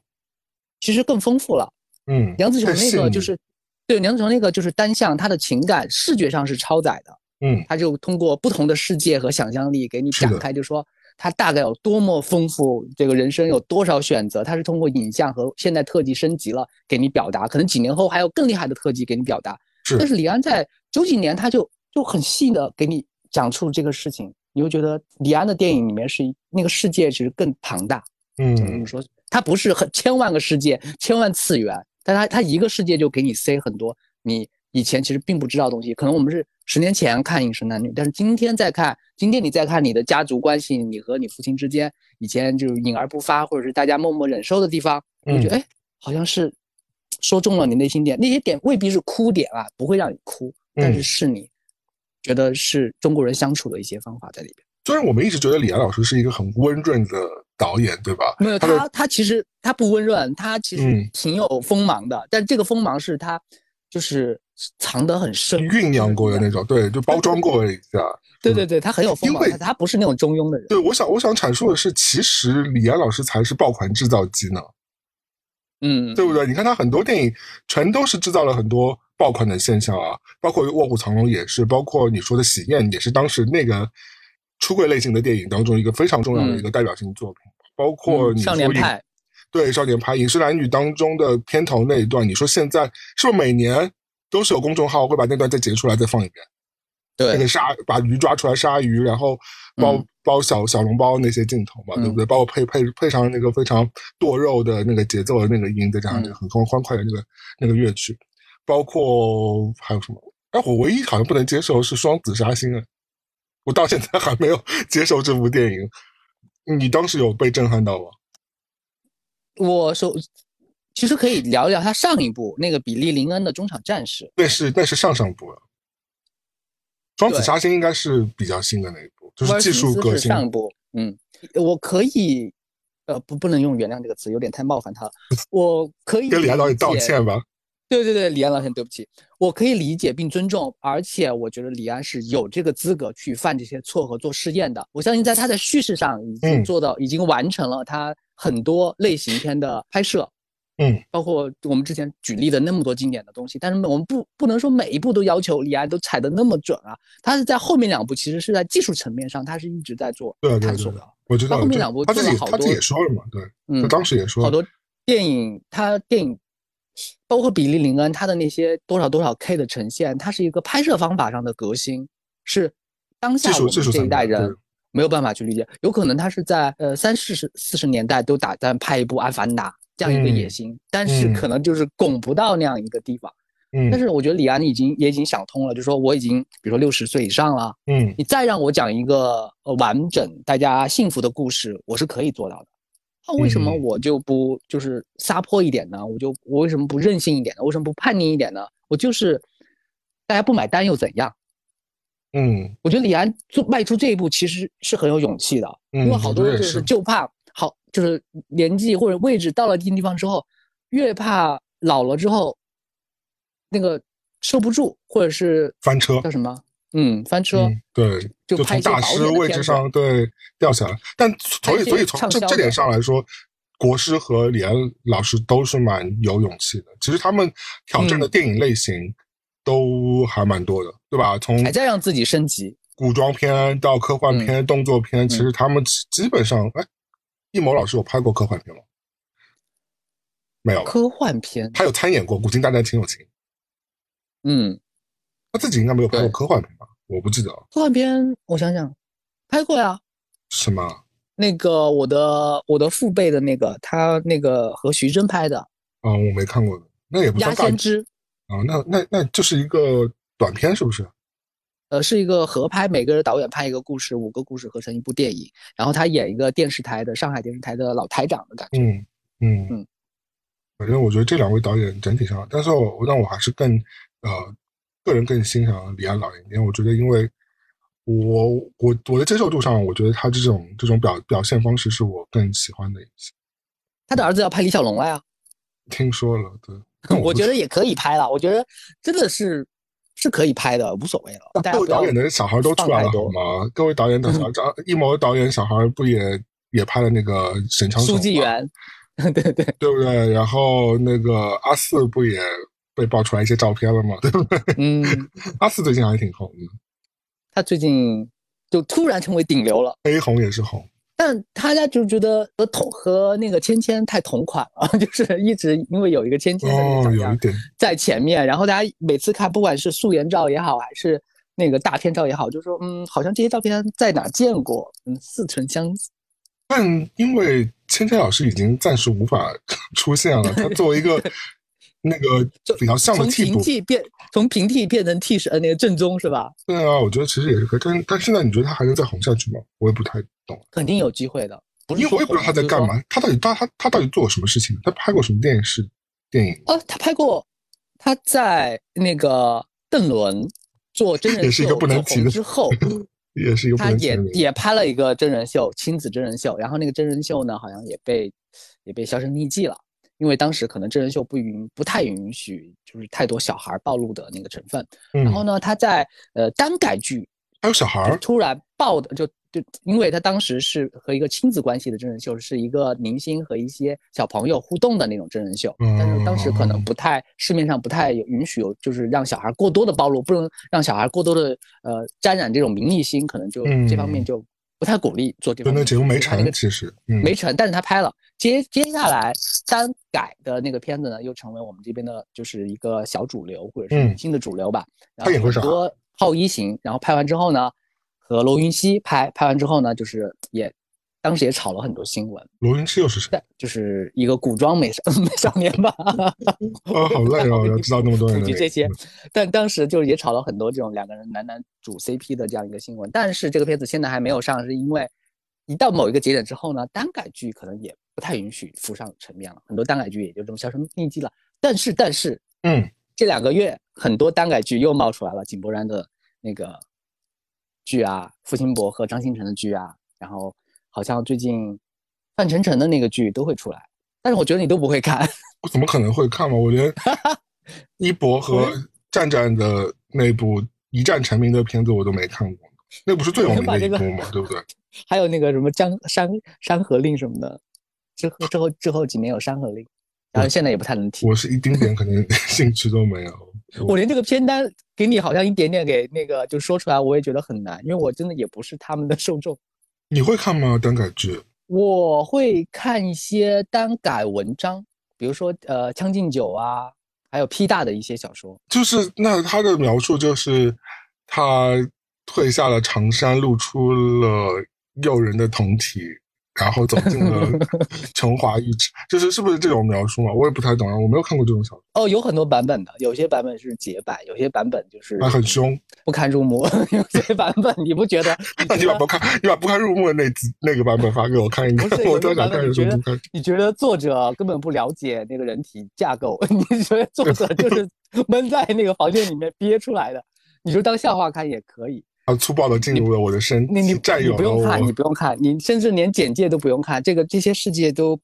其实更丰富了。嗯，梁子雄那个就是，对梁子雄那个就是单向，他的情感视觉上是超载的。嗯，他就通过不同的世界和想象力给你展开，就说他大概有多么丰富，这个人生有多少选择，他是通过影像和现代特技升级了给你表达，可能几年后还有更厉害的特技给你表达。是，但是李安在九几年他就就很细的给你。讲出这个事情，你会觉得李安的电影里面是那个世界其实更庞大。嗯，怎么说？它不是很千万个世界、千万次元，但他他一个世界就给你塞很多你以前其实并不知道的东西。可能我们是十年前看《饮食男女》，但是今天再看，今天你再看你的家族关系，你和你父亲之间以前就是隐而不发，或者是大家默默忍受的地方，你觉得哎，好像是说中了你内心点。那些点未必是哭点啊，不会让你哭，但是是你。觉得是中国人相处的一些方法在里边。虽然我们一直觉得李安老师是一个很温润的导演，对吧？没有他，他其实他不温润，他其实挺有锋芒的。但这个锋芒是他就是藏得很深，酝酿过的那种，对，就包装过一下。对对对，他很有锋芒，他不是那种中庸的人。对，我想我想阐述的是，其实李安老师才是爆款制造机呢。嗯，对不对？你看他很多电影全都是制造了很多。爆款的现象啊，包括《卧虎藏龙》也是，包括你说的《喜宴》也是当时那个出柜类型的电影当中一个非常重要的一个代表性作品。包括你说对《少年派》《影视男女》当中的片头那一段，你说现在是不是每年都是有公众号会把那段再截出来再放一遍？对，那个鲨把鱼抓出来鲨鱼，然后包包小小笼包那些镜头嘛，对不对？包括配配配上那个非常剁肉的那个节奏的那个音，再加上那个很欢欢快的那个那个乐曲。包括还有什么？哎，我唯一好像不能接受是双子杀星啊！我到现在还没有接受这部电影。你当时有被震撼到吗？我首其实可以聊一聊他上一部那个比利林恩的中场战士，那是那是上上部了。双子杀星应该是比较新的那一部，就是技术革新。上一部，嗯，我可以，呃，不，不能用原谅这个词，有点太冒犯他了。我可以跟李安导演道歉吧。对对对，李安老师，对不起，我可以理解并尊重，而且我觉得李安是有这个资格去犯这些错和做试验的。我相信在他的叙事上已经做到，已经完成了他很多类型片的拍摄，嗯，包括我们之前举例的那么多经典的东西。但是我们不不能说每一步都要求李安都踩得那么准啊。他是在后面两部其实是在技术层面上，他是一直在做探索的。我知道他后面两部做了好多，他自己也说了嘛，对，他当时也说好多电影，他电影。包括比利林恩他的那些多少多少 K 的呈现，它是一个拍摄方法上的革新，是当下我们这一代人没有办法去理解。有可能他是在呃三四十四十年代都打算拍一部《阿凡达》这样一个野心，但是可能就是拱不到那样一个地方。嗯，但是我觉得李安已经也已经想通了，就说我已经比如说六十岁以上了，嗯，你再让我讲一个呃完整大家幸福的故事，我是可以做到的。那为什么我就不就是撒泼一点呢？我就我为什么不任性一点呢？为什么不叛逆一点呢？我就是大家不买单又怎样？嗯，我觉得李安做迈出这一步其实是很有勇气的，因为好多人就是就怕好就是年纪或者位置到了一定地方之后，越怕老了之后那个受不住，或者是翻车叫什么？嗯，翻车，对，就从大师位置上对掉下来。但所以，所以从这这点上来说，国师和李安老师都是蛮有勇气的。其实他们挑战的电影类型都还蛮多的，对吧？从还在让自己升级，古装片到科幻片、动作片，其实他们基本上，哎，易谋老师有拍过科幻片吗？没有，科幻片他有参演过《古今大战秦俑情》。嗯。他自己应该没有拍过科幻片吧？我不记得。科幻片，我想想，拍过呀。什么？那个我的我的父辈的那个，他那个和徐峥拍的。啊，我没看过的，那也不算大。先知。啊，那那那就是一个短片，是不是？呃，是一个合拍，每个人导演拍一个故事，五个故事合成一部电影，然后他演一个电视台的上海电视台的老台长的感觉。嗯嗯嗯。反正我觉得这两位导演整体上，但是我但我还是更呃。个人更欣赏李安导演，因为我觉得，因为我我我的接受度上，我觉得他这种这种表表现方式是我更喜欢的一些。他的儿子要拍李小龙了呀？听说了，对。我觉得也可以拍了，我觉得真的是是可以拍的，无所谓了。各位导演的小孩都出来了好吗？各位导演的小张一 谋导演小孩不也也拍了那个神枪手？书记员，对对对不对？然后那个阿四不也？被爆出来一些照片了嘛，对不对？嗯，阿四最近还挺红的，他最近就突然成为顶流了，黑红也是红，但他家就觉得和同和那个芊芊太同款了，就是一直因为有一个芊芊在前面，然后大家每次看，不管是素颜照也好，还是那个大片照也好，就说嗯，好像这些照片在哪见过，嗯，似曾相识。但因为芊芊老师已经暂时无法 出现了，他作为一个。那个比较像的替补，变从平替变成替身，那个正宗是吧？对啊，我觉得其实也是可以，但但现在你觉得他还能再红下去吗？我也不太懂。肯定有机会的，因为我也不知道他在干嘛，他到底他他他到底做过什么事情？他拍过什么电视电影？哦，他拍过，他在那个邓伦做真人秀 也是一个不能提的之后，也是一个他也也拍了一个真人秀，亲子真人秀，然后那个真人秀呢，好像也被也被销声匿迹了。因为当时可能真人秀不允不太允许，就是太多小孩暴露的那个成分。然后呢，他在呃单改剧还有小孩突然爆的，就就因为他当时是和一个亲子关系的真人秀，是一个明星和一些小朋友互动的那种真人秀。但是当时可能不太市面上不太有允许有，就是让小孩过多的暴露，不能让小孩过多的呃沾染这种名利心，可能就这方面就。不太鼓励做这个，那节目没成，其实没成，但是他拍了。接接下来单改的那个片子呢，又成为我们这边的就是一个小主流，或者是新的主流吧。他演过啥？多浩一型，然后拍完之后呢，和罗云熙拍，拍完之后呢，就是也。当时也炒了很多新闻。罗云熙又是谁？就是一个古装美少 美少年吧。啊，好累哦，要知道那么多人。普及这些，但当时就是也炒了很多这种两个人男男主 CP 的这样一个新闻。但是这个片子现在还没有上，是因为一到某一个节点之后呢，单改剧可能也不太允许浮上层面了，很多单改剧也就这么销声匿迹了。但是，但是，嗯，这两个月很多单改剧又冒出来了，井柏然的那个剧啊，付辛博和张新成的剧啊，然后好像最近范丞丞的那个剧都会出来，但是我觉得你都不会看，我怎么可能会看嘛？我连 一博和战战的那部一战成名的片子我都没看过，那不是最有 名的一部嘛，对不对？还有那个什么《江山山河令》什么的，之后之后之后几年有《山河令》，然后现在也不太能提。我是一丁点可能 兴趣都没有。我连这个片单给你好像一点点给那个就说出来，我也觉得很难，因为我真的也不是他们的受众。你会看吗？单改剧？我会看一些单改文章，比如说呃《将进酒》啊，还有 P 大的一些小说。就是那他的描述就是他褪下了长衫，露出了。诱人的酮体，然后走进了 成华玉池，就是是不是这种描述嘛？我也不太懂啊，我没有看过这种小说。哦，有很多版本的，有些版本是结版，有些版本就是很凶，不堪入目。有些版本你不觉得？那你把不堪，你把不堪入目的那那个版本发给我看一看，我都想看。你觉得？你觉得作者根本不了解那个人体架构？你觉得作者就是闷在那个房间里面憋出来的？你就当笑话看也可以。他粗暴的进入了我的身，你你占有你不用看，你不用看，你甚至连简介都不用看，这个这些世界都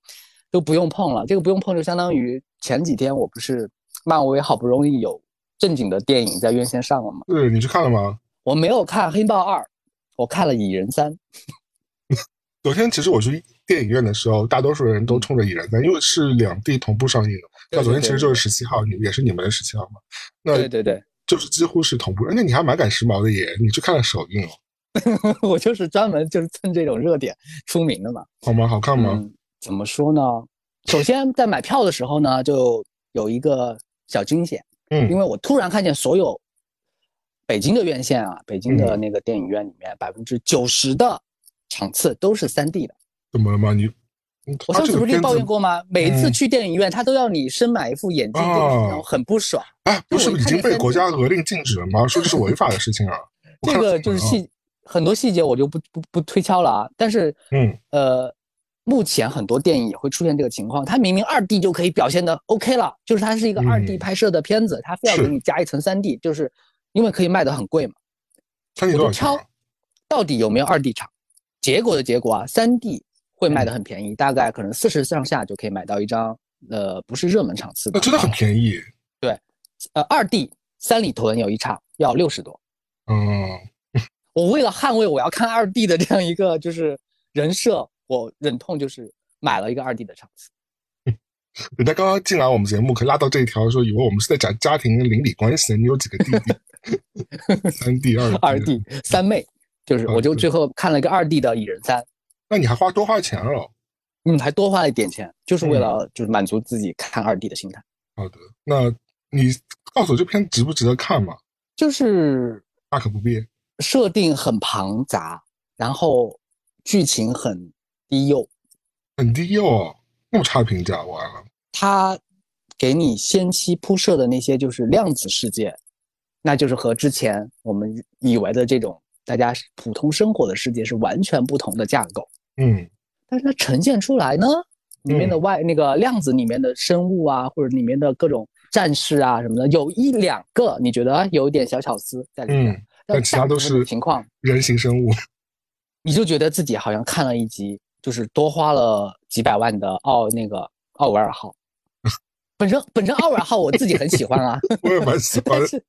都不用碰了。这个不用碰，就相当于前几天我不是漫威好不容易有正经的电影在院线上了吗？对，你去看了吗？我没有看《黑豹二》，我看了《蚁人三》。昨天其实我去电影院的时候，大多数人都冲着《蚁人三》，因为是两地同步上映的。那昨天其实就是十七号，你也是你们的十七号嘛？那对对对。就是几乎是同步，而且你还蛮赶时髦的耶！你去看了首映哦。我就是专门就是蹭这种热点出名的嘛。好吗？好看吗？怎么说呢？首先在买票的时候呢，就有一个小惊险，嗯，因为我突然看见所有北京的院线啊，北京的那个电影院里面百分之九十的场次都是三 D 的。怎么了吗？你？我上次不是跟你抱怨过吗？每一次去电影院，他都要你深买一副眼镜，然后很不爽。哎，不是已经被国家责令禁止了吗？说这是违法的事情啊。这个就是细很多细节，我就不不不推敲了啊。但是，嗯呃，目前很多电影也会出现这个情况，它明明二 D 就可以表现的 OK 了，就是它是一个二 D 拍摄的片子，它非要给你加一层三 D，就是因为可以卖的很贵嘛。我就敲，到底有没有二 D 场？结果的结果啊，三 D。会卖的很便宜，大概可能四十上下就可以买到一张，呃，不是热门场次的，那真的很便宜。对，呃，二 D 三里屯有一场要六十多。嗯，我为了捍卫我要看二 D 的这样一个就是人设，我忍痛就是买了一个二 D 的场次。人家刚刚进来我们节目，可拉到这一条说，以为我们是在讲家庭邻里关系。你有几个弟弟？三弟二二弟三妹，就是我就最后看了一个二弟的蚁人三。那你还花多花钱了？嗯，还多花了一点钱，就是为了就是满足自己看二 D 的心态。好的，那你告诉我这片值不值得看嘛？就是大可不必。设定很庞杂，然后剧情很低幼，很低幼，那么差评价，完了。他给你先期铺设的那些就是量子世界，那就是和之前我们以为的这种。大家普通生活的世界是完全不同的架构，嗯，但是它呈现出来呢，里面的外那个量子里面的生物啊，或者里面的各种战士啊什么的，有一两个你觉得有一点小巧思在里面，但其他都是情况人形生物，你就觉得自己好像看了一集，就是多花了几百万的奥那个奥维尔号，本身本身奥维尔号我自己很喜欢啊，我也蛮喜欢。但是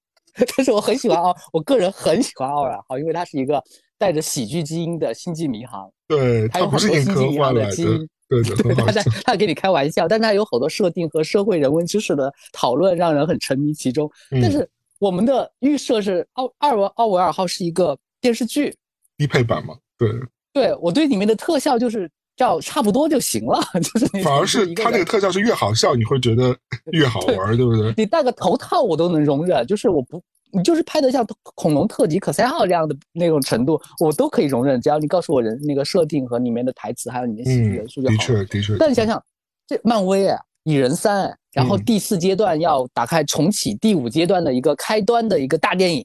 我很喜欢奥，我个人很喜欢奥尔号，因为它是一个带着喜剧基因的星际迷航。对，它有很多星际迷航的基因。对 对，他在他给你开玩笑，但是他有好多设定和社会人文知识的讨论，让人很沉迷其中。但是我们的预设是奥二维奥维尔号是一个电视剧低配版嘛？对，对我对里面的特效就是。叫差不多就行了，就是反而是他那个特效是越好笑，你会觉得 越好玩，对不对？你戴个头套我都能容忍，就是我不，你就是拍的像恐龙特级可赛号这样的那种程度，我都可以容忍，只要你告诉我人那个设定和里面的台词还有里面喜剧元素就好。的确，的确。但你想想，这漫威啊，蚁人三哎，然后第四阶段要打开重启第五阶段的一个开端的一个大电影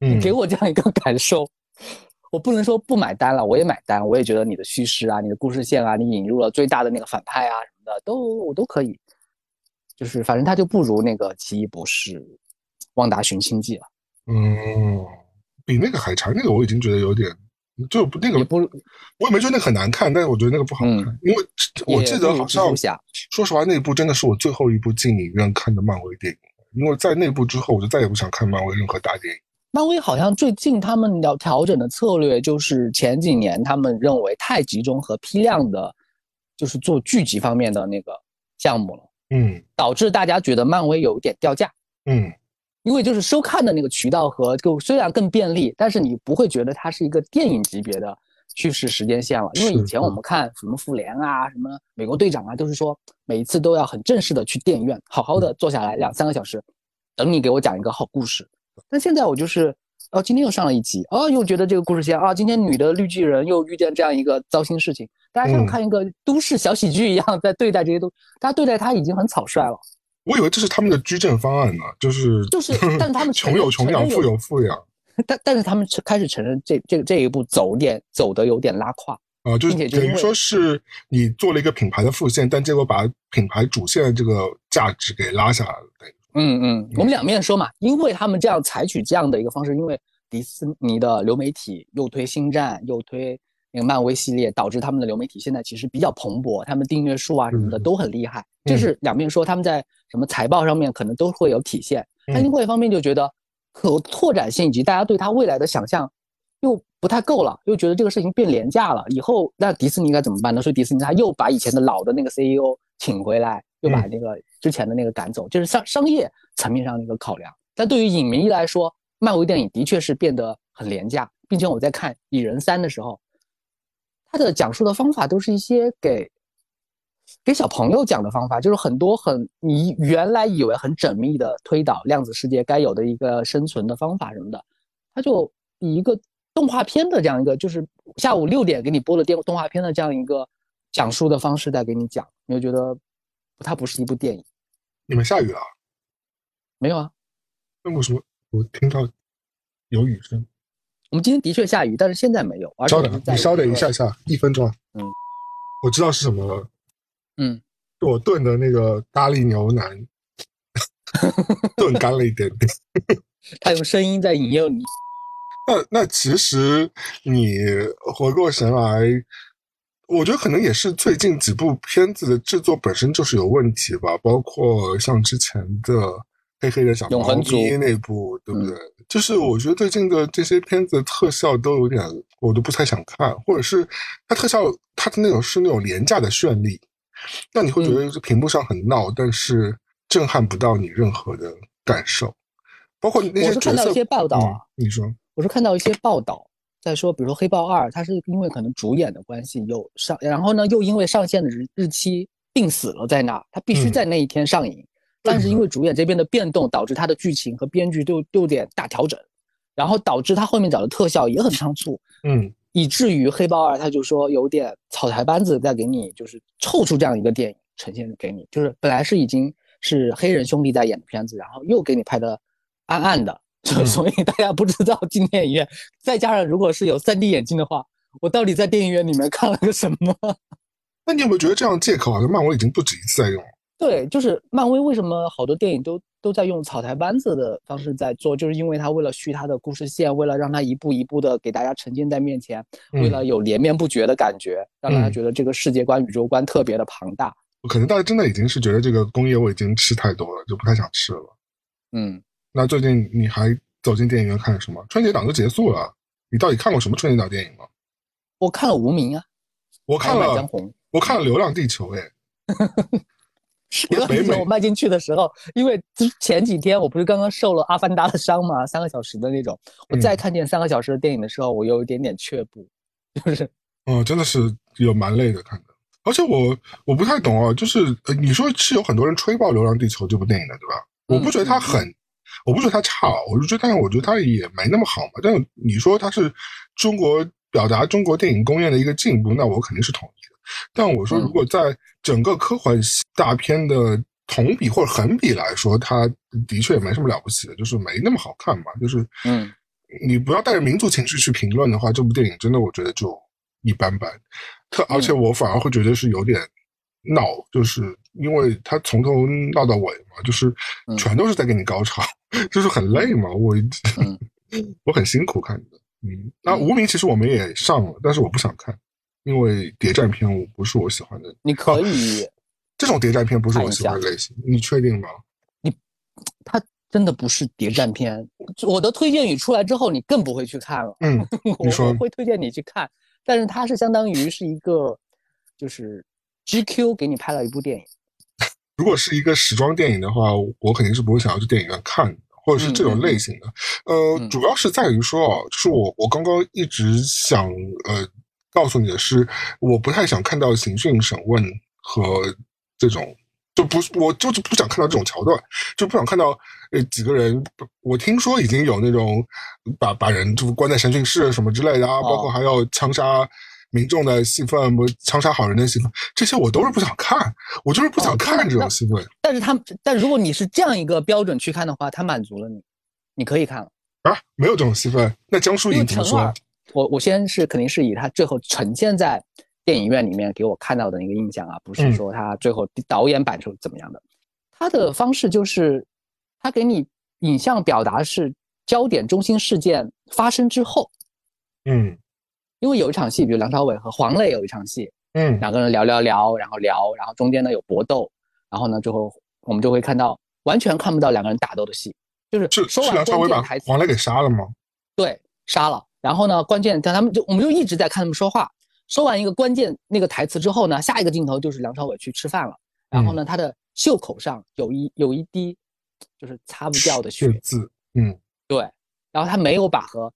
哎，你给我这样一个感受。我不能说不买单了，我也买单，我也觉得你的叙事啊，你的故事线啊，你引入了最大的那个反派啊什么的，都我都可以。就是反正他就不如那个《奇异博士》《旺达寻亲记》了。嗯，比那个还长那个我已经觉得有点，就那个不，我也没觉得那个很难看，但是我觉得那个不好看，嗯因为我记得好像说实话，那部真的是我最后一部进影院看的漫威电影，因为在那部之后，我就再也不想看漫威任何大电影。漫威好像最近他们要调整的策略就是前几年他们认为太集中和批量的，就是做剧集方面的那个项目了，嗯导致大家觉得漫威有点掉价。嗯因为就是收看的那个渠道和就虽然更便利，但是你不会觉得它是一个电影级别的叙事时间线了。因为以前我们看什么复联啊、什么美国队长啊，都是说每一次都要很正式的去电影院，好好的坐下来两三个小时，等你给我讲一个好故事。但现在我就是，哦，今天又上了一集，哦，又觉得这个故事线啊，今天女的绿巨人又遇见这样一个糟心事情，大家像嗯看一个都市小喜剧一样在对待这些东，大家对待它已经很草率了。我以为这是他们的居正方案呢，就是就是但是他们 穷有穷养，富有富养但但是他们开始承认这这这一步走点走的有点拉胯，啊，就是等于说是你做了一个品牌的副线，但结果把品牌主线的这个价值给拉下来了。对，嗯嗯，我们两面说嘛，因为他们这样采取这样的一个方式，因为迪士尼的流媒体又推星战又推那个漫威系列，导致他们的流媒体现在其实比较蓬勃，他们订阅数啊什么的嗯都很厉害，这是两面说，他们在什么财报上面可能都会有体现。但嗯另外一方面就觉得可拓展性以及大家对它未来的想象又不太够了，又觉得这个事情变廉价了。以后那迪士尼该怎么办呢？所以迪士尼他又把以前的老的那个 CEO 请回来，又把那个之前的那个赶走，就是商商业层面上的一个考量。但对于影迷来说，漫威电影的确是变得很廉价，并且我在看《蚁人三》的时候，他的讲述的方法都是一些给给小朋友讲的方法，就是很多很你原来以为很缜密的推导量子世界该有的一个生存的方法什么的，他就以一个动画片的这样一个，就是下午六点给你播了电动画片的这样一个讲述的方式在给你讲，你就觉得它不是一部电影。你们下雨了？没有啊，那为什么我听到有雨声？我们今天的确下雨，但是现在没有。而且稍等你稍等一下下，一分钟啊。嗯，我知道是什么了，嗯，是我炖的那个咖喱牛腩 炖干了一点点。他用声音在引诱你。那那其实你回过神来，我觉得可能也是最近几部片子的制作本身就是有问题吧，包括像之前的《黑黑的小猫咪》那部，对不对？就是我觉得最近的这些片子的特效都有点，我都不太想看，或者是它特效它的那种是那种廉价的绚丽，那你会觉得这屏幕上很闹，但是震撼不到你任何的感受，包括那些我是看到一些报道啊，嗯你说。我是看到一些报道在说，比如说《黑豹二》，它是因为可能主演的关系有上，然后呢又因为上线的日日期定死了在那，它必须嗯。在那一天上映。但是因为主演这边的变动，导致它的剧情和编剧都都有点大调整，然后导致它后面找的特效也很仓促，嗯。以至于《黑豹二》他就说有点草台班子在给你就是凑出这样一个电影呈现给你，就是本来是已经是黑人兄弟在演的片子，然后又给你拍的暗暗的，嗯所以大家不知道进电影院，再加上如果是有 3D 眼镜的话，我到底在电影院里面看了个什么？那你有没有觉得这样的借口好像漫威已经不止一次在用了？对，就是漫威为什么好多电影都都在用草台班子的方式在做，就是因为他为了续他的故事线，为了让他一步一步的给大家呈现在面前，为了有连绵不绝的感觉，让大家嗯觉得这个世界观、宇宙观特别的庞大。可能大家真的已经是觉得这个工业我已经吃太多了，就不太想吃了。嗯，那最近你还走进电影院看什么？春节档都结束了，你到底看过什么春节档电影吗？我看了《无名》啊，我看了，红》。我看了《流浪地球》哎，我我北美我迈进去的时候，因为前几天我不是刚刚受了《阿凡达》的伤嘛，三个小时的那种，我再嗯看见三个小时的电影的时候，我有一点点却步，就是嗯，真的是有蛮累的看的。而且我我不太懂啊，就是呃你说是有很多人吹爆《流浪地球》这部电影的，对吧？我不觉得它很，我不觉得它差，我就觉得，但是我觉得它也没那么好嘛。但是你说它是中国表达中国电影工业的一个进步，那我肯定是同意的。但我说，嗯如果在整个科幻大片的同比或者横比来说，它的确也没什么了不起的，就是没那么好看嘛。就是，嗯，你不要带着民族情绪去评论的话，这部电影真的我觉得就一般般。特而且我反而会觉得是有点闹，就是因为他从头闹到尾嘛，就是全都是在给你高潮，就是很累嘛。我 我很辛苦看的。嗯，那无名其实我们也上了，但是我不想看，因为谍战片我不是我喜欢的。你可以，这种谍战片不是我喜欢的类型，你确定吗？你，他真的不是谍战片。我的推荐语出来之后，你更不会去看了。嗯，你说会推荐你去看，但是它是相当于是一个，就是 GQ 给你拍了一部电影。如果是一个时装电影的话，我肯定是不会想要去电影院看的。或者是这种类型的，呃，主要是在于说哦，就是我我刚刚一直想呃告诉你的是，我不太想看到刑讯审问和这种，就不我就是不想看到这种桥段，就不想看到呃几个人，我听说已经有那种把把人就关在审讯室什么之类的啊，包括还要枪杀。民众的戏份，不枪杀好人的戏份，这些我都是不想看，我就是不想看这种戏份。但是他，但如果你是这样一个标准去看的话，他满足了你，你可以看了啊。没有这种戏份，那江疏影怎么说？我我先是肯定是以他最后呈现在电影院里面给我看到的那个印象啊，不是说他最后导演版是怎么样的。他的方式就是他给你影像表达是焦点中心事件发生之后，嗯。因为有一场戏，比如梁朝伟和黄磊有一场戏，嗯，两个人聊聊聊，然后聊，然后中间呢有搏斗，然后呢最后我们就会看到完全看不到两个人打斗的戏，就是说完梁朝伟把黄磊给杀了吗？对，杀了。然后呢，关键在他们就我们就一直在看他们说话，说完一个关键那个台词之后呢，下一个镜头就是梁朝伟去吃饭了，然后呢他的袖口上有一有一滴就是擦不掉的血渍，嗯，对，然后他没有把和。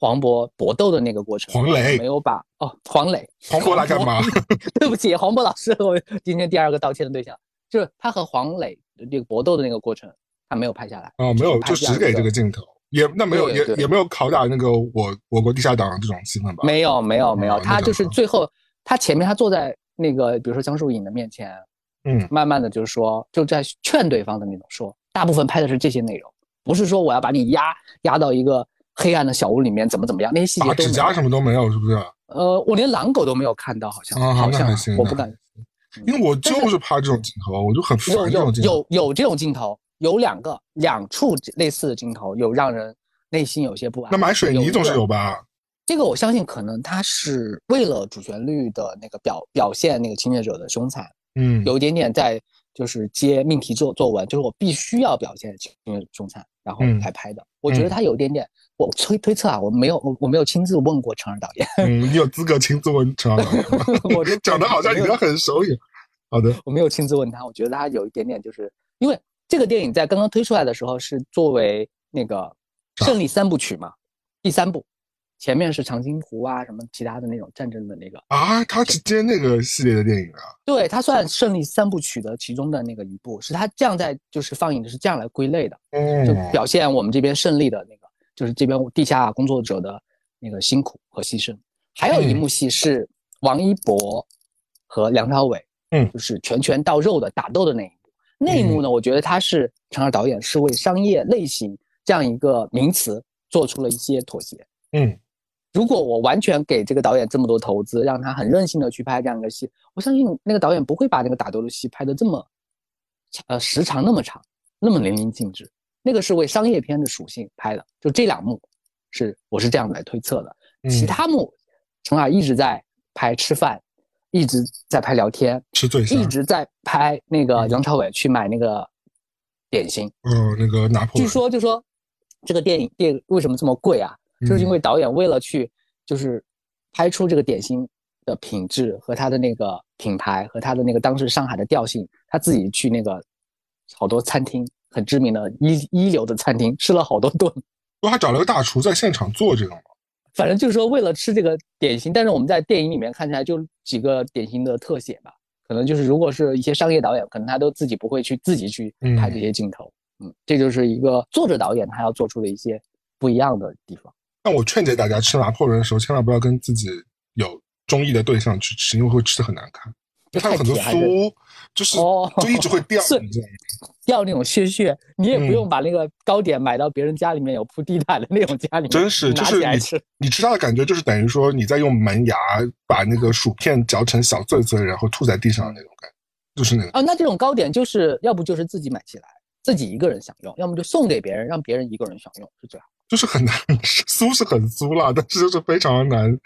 黄渤搏斗的那个过程，黄磊没有把哦，黄磊，黄渤来干嘛？对不起，黄渤老师，我今天第二个道歉的对象，就是他和黄磊这个搏斗的那个过程，他没有拍下来。哦，没有，就只给这个镜头，也那没有，也也没有拷打那个我我国地下党这种戏份吧？没有，没有，没有，他就是最后他前面他坐在那个比如说江疏影的面前，嗯，慢慢的就是说就在劝对方的那种说，大部分拍的是这些内容，不是说我要把你压压到一个。黑暗的小屋里面怎么怎么样？那些细节指甲什么都没有，是不是？呃，我连狼狗都没有看到，好像好像我不敢，因为我就是怕这种镜头，我就很烦这种镜头。有有有这种镜头，有两个两处类似的镜头，有让人内心有些不安。那买水泥总是有吧？这个我相信，可能他是为了主旋律的那个表表现那个侵略者的凶残，嗯，有一点点在就是接命题作作文，就是我必须要表现侵略凶残，然后才拍的。我觉得他有一点点。我推推测啊，我没有我我没有亲自问过陈尔导演。嗯，你有资格亲自问陈尔导演吗？我就讲的好像你跟他很熟一样。好的，我没有亲自问他，我觉得他有一点点，就是因为这个电影在刚刚推出来的时候是作为那个胜利三部曲嘛，第三部，前面是长津湖啊什么其他的那种战争的那个啊，他是接那个系列的电影啊？对，他算胜利三部曲的其中的那个一部，是他这样在就是放映的是这样来归类的，就表现我们这边胜利的那个。就是这边地下工作者的那个辛苦和牺牲，还有一幕戏是王一博和梁朝伟，嗯，就是拳拳到肉的打斗的那一幕。那一幕呢，我觉得他是陈二导演是为商业类型这样一个名词做出了一些妥协。嗯，如果我完全给这个导演这么多投资，让他很任性的去拍这样一个戏，我相信那个导演不会把那个打斗的戏拍的这么，呃，时长那么长，那么淋漓尽致。那个是为商业片的属性拍的，就这两幕，是我是这样来推测的。其他幕，陈耳一直在拍吃饭，一直在拍聊天，吃最一直在拍那个梁朝伟去买那个点心。嗯，那个拿破。据说就说这个电影电为什么这么贵啊？就是因为导演为了去就是拍出这个点心的品质和它的那个品牌和它的那个当时上海的调性，他自己去那个好多餐厅。很知名的一一流的餐厅，吃了好多顿。不，还找了个大厨在现场做这个吗？反正就是说为了吃这个点心，但是我们在电影里面看起来就几个点心的特写吧。可能就是如果是一些商业导演，可能他都自己不会去自己去拍这些镜头。嗯，这就是一个作者导演他要做出的一些不一样的地方。那我劝诫大家吃拿破仑的时候，千万不要跟自己有中意的对象去吃，因为会吃的很难看。因为它有很多酥，就是就一直会掉，掉那种屑屑，你也不嗯用把那个糕点买到别人家里面有铺地毯的那种家里面，真是，就是你吃。你吃它的感觉，就是等于说你在用门牙把那个薯片嚼成小碎碎，然后吐在地上的那种感觉，就是那个。哦，那这种糕点就是要不就是自己买起来，自己一个人享用，要么就送给别人，让别人一个人享用是最好。就是很难吃，酥是很酥啦，但是就是非常难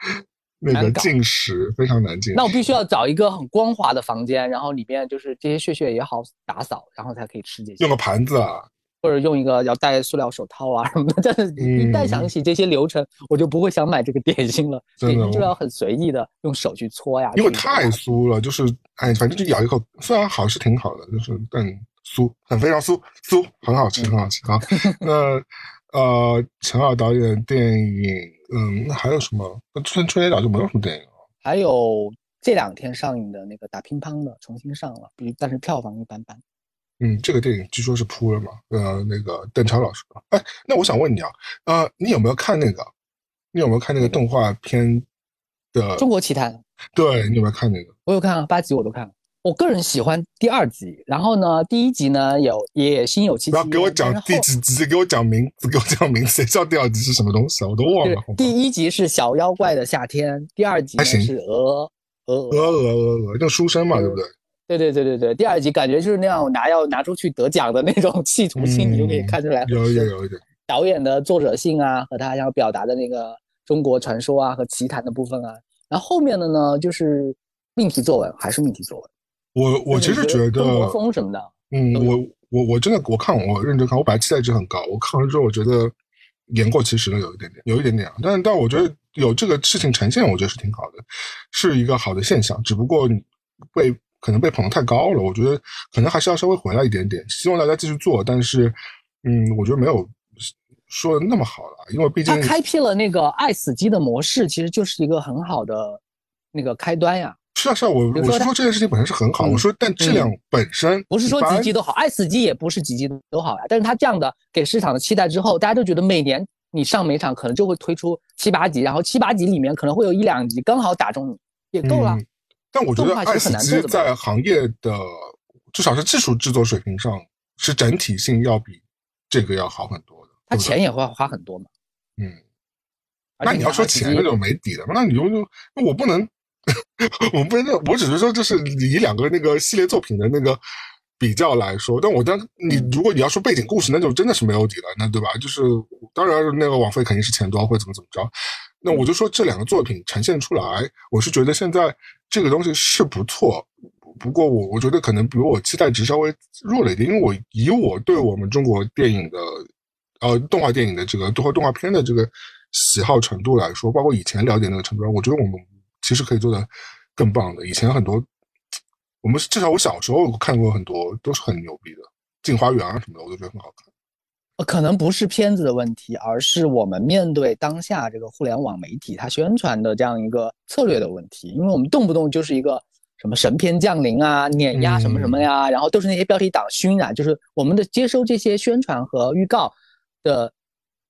那个进食，非常难进食。那我必须要找一个很光滑的房间，然后里面就是这些屑屑也好打扫，然后才可以吃这些用。个盘子啊，或者用一个要戴塑料手套啊什么的。但是一旦想起这些流程，我就不会想买这个点心了。真的点心就要很随意的用手去搓呀，因为太酥了，就是哎，反正就咬一口，虽然好是挺好的，就是但酥很非常酥酥，很好吃，很好吃。啊，那呃，陈耳导演的电影，嗯，那还有什么？那春春节档就没有什么电影了。还有这两天上映的那个打乒乓的重新上了，比但是票房一般般。嗯，这个电影据说是扑了嘛？呃，那个邓超老师。哎，那我想问你啊，呃，你有没有看那个？你有没有看那个动画片的？中国奇谭对你有没有看那个？我有看啊，八集我都看了。我个人喜欢第二集，然后呢，第一集呢有也心有戚戚焉。不要给我讲第几集，给我讲名字，给我讲名字，谁知道第二集是什么东西啊？我都忘了。第一集是小妖怪的夏天，第二集是鹅鹅鹅鹅鹅鹅，叫书生嘛，对不对？对对对对对，第二集感觉就是那样拿要拿出去得奖的那种企图心，你就可以看出来。有有有有一点。导演的作者性啊，和他要表达的那个中国传说啊和奇谈的部分啊，然后后面的呢就是命题作文，还是命题作文。我我其实觉得，中国风什么的，嗯，我我我真的我看我认真看，我本来期待值很高，我看完之后我觉得言过其实了，有一点点，有一点点啊。但但我觉得有这个事情呈现，我觉得是挺好的，是一个好的现象。只不过你被可能被捧得太高了，我觉得可能还是要稍微回来一点点。希望大家继续做，但是嗯，我觉得没有说的那么好了，因为毕竟他开辟了那个爱死机的模式，其实就是一个很好的那个开端呀。是啊是啊，我我是说这件事情本身是很好，嗯我说但质量本身不是说一般集集都好，爱死机也不是几集都好呀。但是他这样的给市场的期待之后，大家都觉得每年你上每场可能就会推出七八集，然后七八集里面可能会有一两集刚好打中你，也够了。嗯但我觉得动画其实爱死机很难在行业的至少是技术制作水平上，是整体性要比这个要好很多的。他钱也会花很多嘛。嗯，那你要说钱那就没底了，那你就就那我不能，我不能，我只是说就是以两个那个系列作品的那个比较来说，但我当你嗯如果你要说背景故事，那就真的是没有底了，那对吧？就是当然那个网费肯定是钱多或者怎么怎么着，那我就说这两个作品呈现出来，我是觉得现在这个东西是不错。不过我我觉得可能比我期待值稍微弱了一点，因为我以我对我们中国电影的呃动画电影的这个动画动画片的这个喜好程度来说，包括以前了解那个程度，我觉得我们其实可以做的更棒的。以前很多我们至少我小时候看过很多都是很牛逼的，《镜花缘》啊什么的，我都觉得很好看。呃可能不是片子的问题，而是我们面对当下这个互联网媒体它宣传的这样一个策略的问题。因为我们动不动就是一个什么神片降临啊、碾压什么什么呀，然后都是那些标题党熏染，就是我们的接收这些宣传和预告的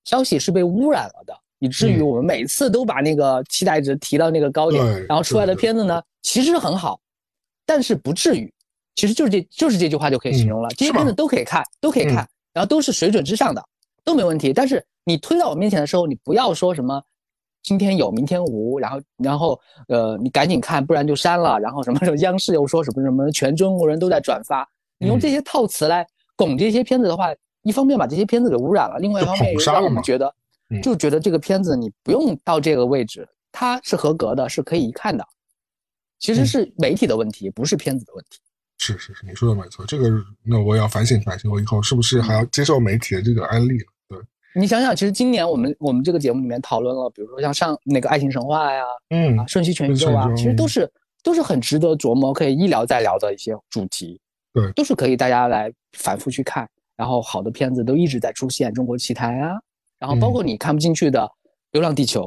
消息是被污染了的，以至于嗯我们每次都把那个期待值提到那个高点，对然后出来的片子呢其实很好，但是不至于。其实就是这就是这句话就可以形容了，这些片子都可以看，都可以看，然后都是水准之上的，都没问题。但是你推到我面前的时候，你不要说什么今天有明天无，然后然后呃你赶紧看，不然就删了。然后什么什么央视又说什么什么全中国人都在转发，你用这些套词来拱这些片子的话，一方面把这些片子给污染了，另外一方面又让我们觉得嗯就觉得这个片子你不用到这个位置，它是合格的，是可以一看的。其实嗯是媒体的问题，不是片子的问题。是是是，你说的没错，这个那我也要反省反省，我以后是不是还要接受媒体的这个案例？对，你想想，其实今年我们我们这个节目里面讨论了，比如说像上那个《爱情神话》呀，嗯啊，《瞬息全宇宙》啊，其实都是都是很值得琢磨，可以一聊再聊的一些主题。对都是可以大家来反复去看。然后好的片子都一直在出现，《中国奇谭》啊，然后包括你看不进去的《流浪地球》，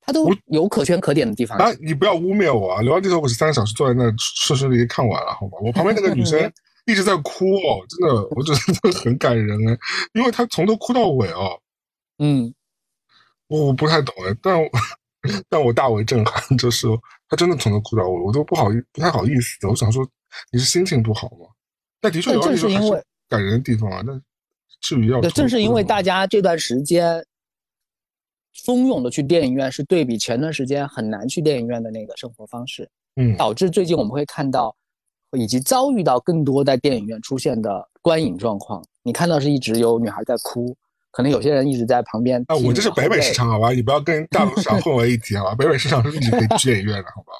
它都有可圈可点的地方。啊，你不要污蔑我啊！《流浪地球》我是三个小时坐在那顺顺利利看完了，好吗？我旁边那个女生 一直在哭哦，真的，我觉得很感人哎，因为她从头哭到尾哦。嗯，我我不太懂哎，但我但我大为震撼，就是她真的从头哭到尾，我都不好意不太好意思。我想说，你是心情不好吗？但的确，对，流浪地球是正是因为感人的地方啊。那至于要正是因为大家这段时间蜂拥的去电影院，是对比前段时间很难去电影院的那个生活方式，嗯，导致最近我们会看到以及遭遇到更多在电影院出现的观影状况。你看到是一直有女孩在哭。可能有些人一直在旁边。啊，我这是北美市场，好吧？你不要跟大陆市场混为一体，好吧？北美市场是你可以去电影院的，好吧？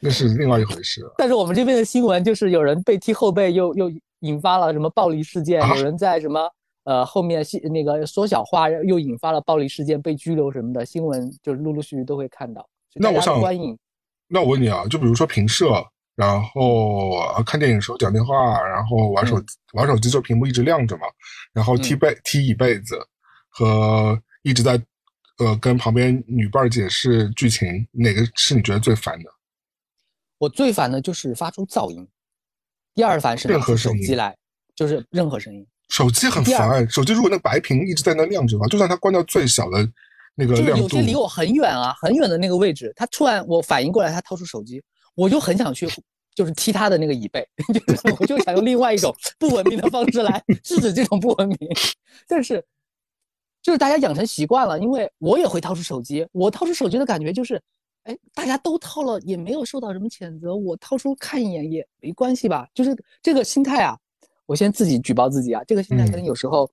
那是另外一回事。但是我们这边的新闻就是有人被踢后背，又又引发了什么暴力事件？有人在什么呃后面细那个缩小化，又引发了暴力事件，被拘留什么的新闻，就是陆陆续续都会看到。那我想观影。那我问你啊，就比如说平射。然后看电影时候讲电话，然后玩手玩手机，就屏幕一直亮着嘛。然后踢被踢椅背子，和一直在呃跟旁边女伴解释剧情，哪个是你觉得最烦的？我最烦的就是发出噪音，第二烦是任何手机来，就是任何声音。手机很烦，手机如果那白屏一直在那亮着吧，就算它关到最小的那个亮度，有些离我很远啊，很远的那个位置，他突然我反应过来，他掏出手机。我就很想去，就是踢他的那个椅背，就是我就想用另外一种不文明的方式来制止这种不文明。但是，就是大家养成习惯了，因为我也会掏出手机，我掏出手机的感觉就是，哎，大家都掏了，也没有受到什么谴责，我掏出看一眼也没关系吧？就是这个心态啊，我先自己举报自己啊，这个心态跟有时候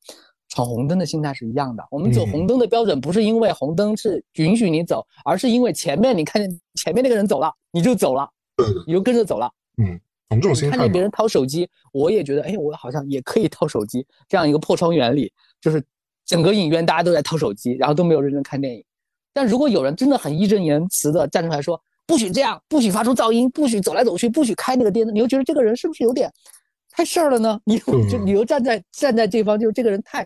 闯红灯的心态是一样的。我们走红灯的标准不是因为红灯是允许你走，而是因为前面你看见前面那个人走了，你就走了。你就跟着走了，嗯，从这种心态，看见别人掏手机，我也觉得，哎，我好像也可以掏手机，这样一个破窗原理，就是整个影院大家都在掏手机，然后都没有认真看电影。但如果有人真的很义正言辞的站出来说，不许这样，不许发出噪音，不许走来走去，不许开那个电灯，你又觉得这个人是不是有点太事儿了呢？你就你又站在站在这方，就是这个人太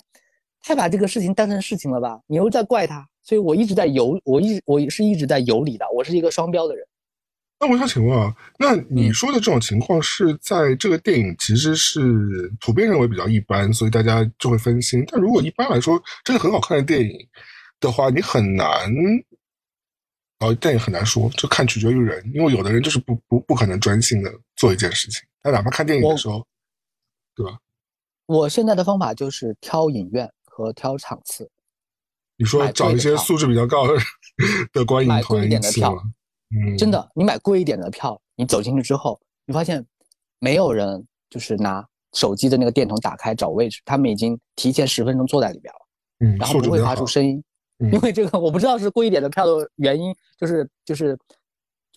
太把这个事情当成事情了吧？你又在怪他，所以我一直在游，我一直我是一直在游离的，我是一个双标的人。那我想请问啊，那你说的这种情况是在这个电影其实是普遍认为比较一般，所以大家就会分心。但如果一般来说真的很好看的电影的话，你很难，哦，电影很难说，就看取决于人，因为有的人就是不不不可能专心的做一件事情，他哪怕看电影的时候，对吧？我现在的方法就是挑影院和挑场次。你说找一些素质比较高的 的观影团一起吗？真的，你买贵一点的票，你走进去之后，你发现没有人就是拿手机的那个电筒打开找位置，他们已经提前十分钟坐在里边了，嗯，然后不会发出声音，因为这个我不知道是贵一点的票的原因，就是就是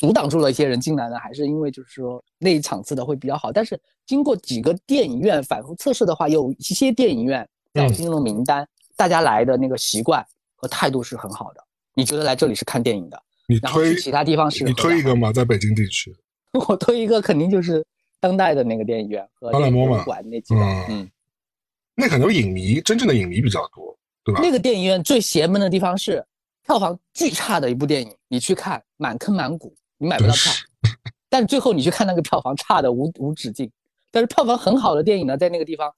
阻挡住了一些人进来呢，还是因为就是说那一场次的会比较好。但是经过几个电影院反复测试的话，有一些电影院在我心中的名单，大家来的那个习惯和态度是很好的。你觉得来这里是看电影的？你推其他地方是？你推一个嘛，在北京地区。我推一个，肯定就是当代的那个电影院和博物馆那几个。嗯，那可能影迷真正的影迷比较多，对吧？那个电影院最邪门的地方是票房巨差的一部电影，你去看满坑满谷，你买不到票。但最后你去看那个票房差的无无止境，但是票房很好的电影呢，在那个地方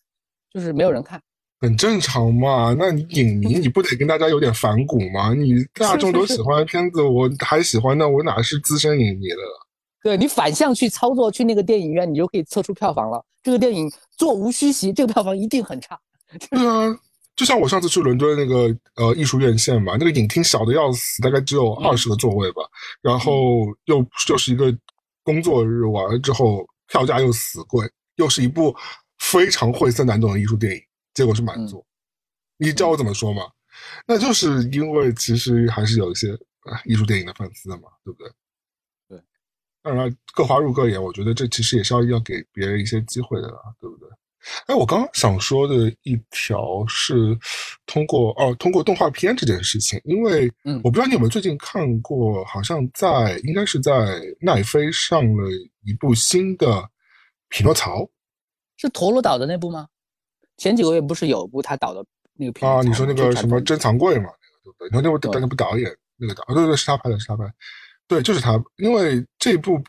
就是没有人看。很正常嘛，那你影迷你不得跟大家有点反骨吗？你大众都喜欢的片子，我还喜欢，那我哪是资深影迷了？对你反向去操作，去那个电影院，你就可以测出票房了。这个电影座无虚席，这个票房一定很差。对啊，就像我上次去伦敦那个呃艺术院线嘛，那个影厅小的要死，大概只有二十个座位吧，然后又就是一个工作日，完了之后票价又死贵，又是一部非常晦涩难懂的艺术电影。结果是满座，你知道我怎么说吗？那就是因为其实还是有一些啊艺术电影的粉丝的嘛，对不对？对，当然各花入各眼，我觉得这其实也是要要给别人一些机会的，对不对？哎，我刚刚想说的一条是通过哦，通过动画片这件事情，因为我不知道你有没有最近看过，好像在应该是在奈飞上了一部新的《匹诺曹》，是陀螺岛的那部吗？前几个月不是有部他导的那个片啊？你说那个什么珍藏柜嘛？那个对不对？你说那部那部导演那个导啊？对对，是他拍的，是他拍。对，就是他。因为这部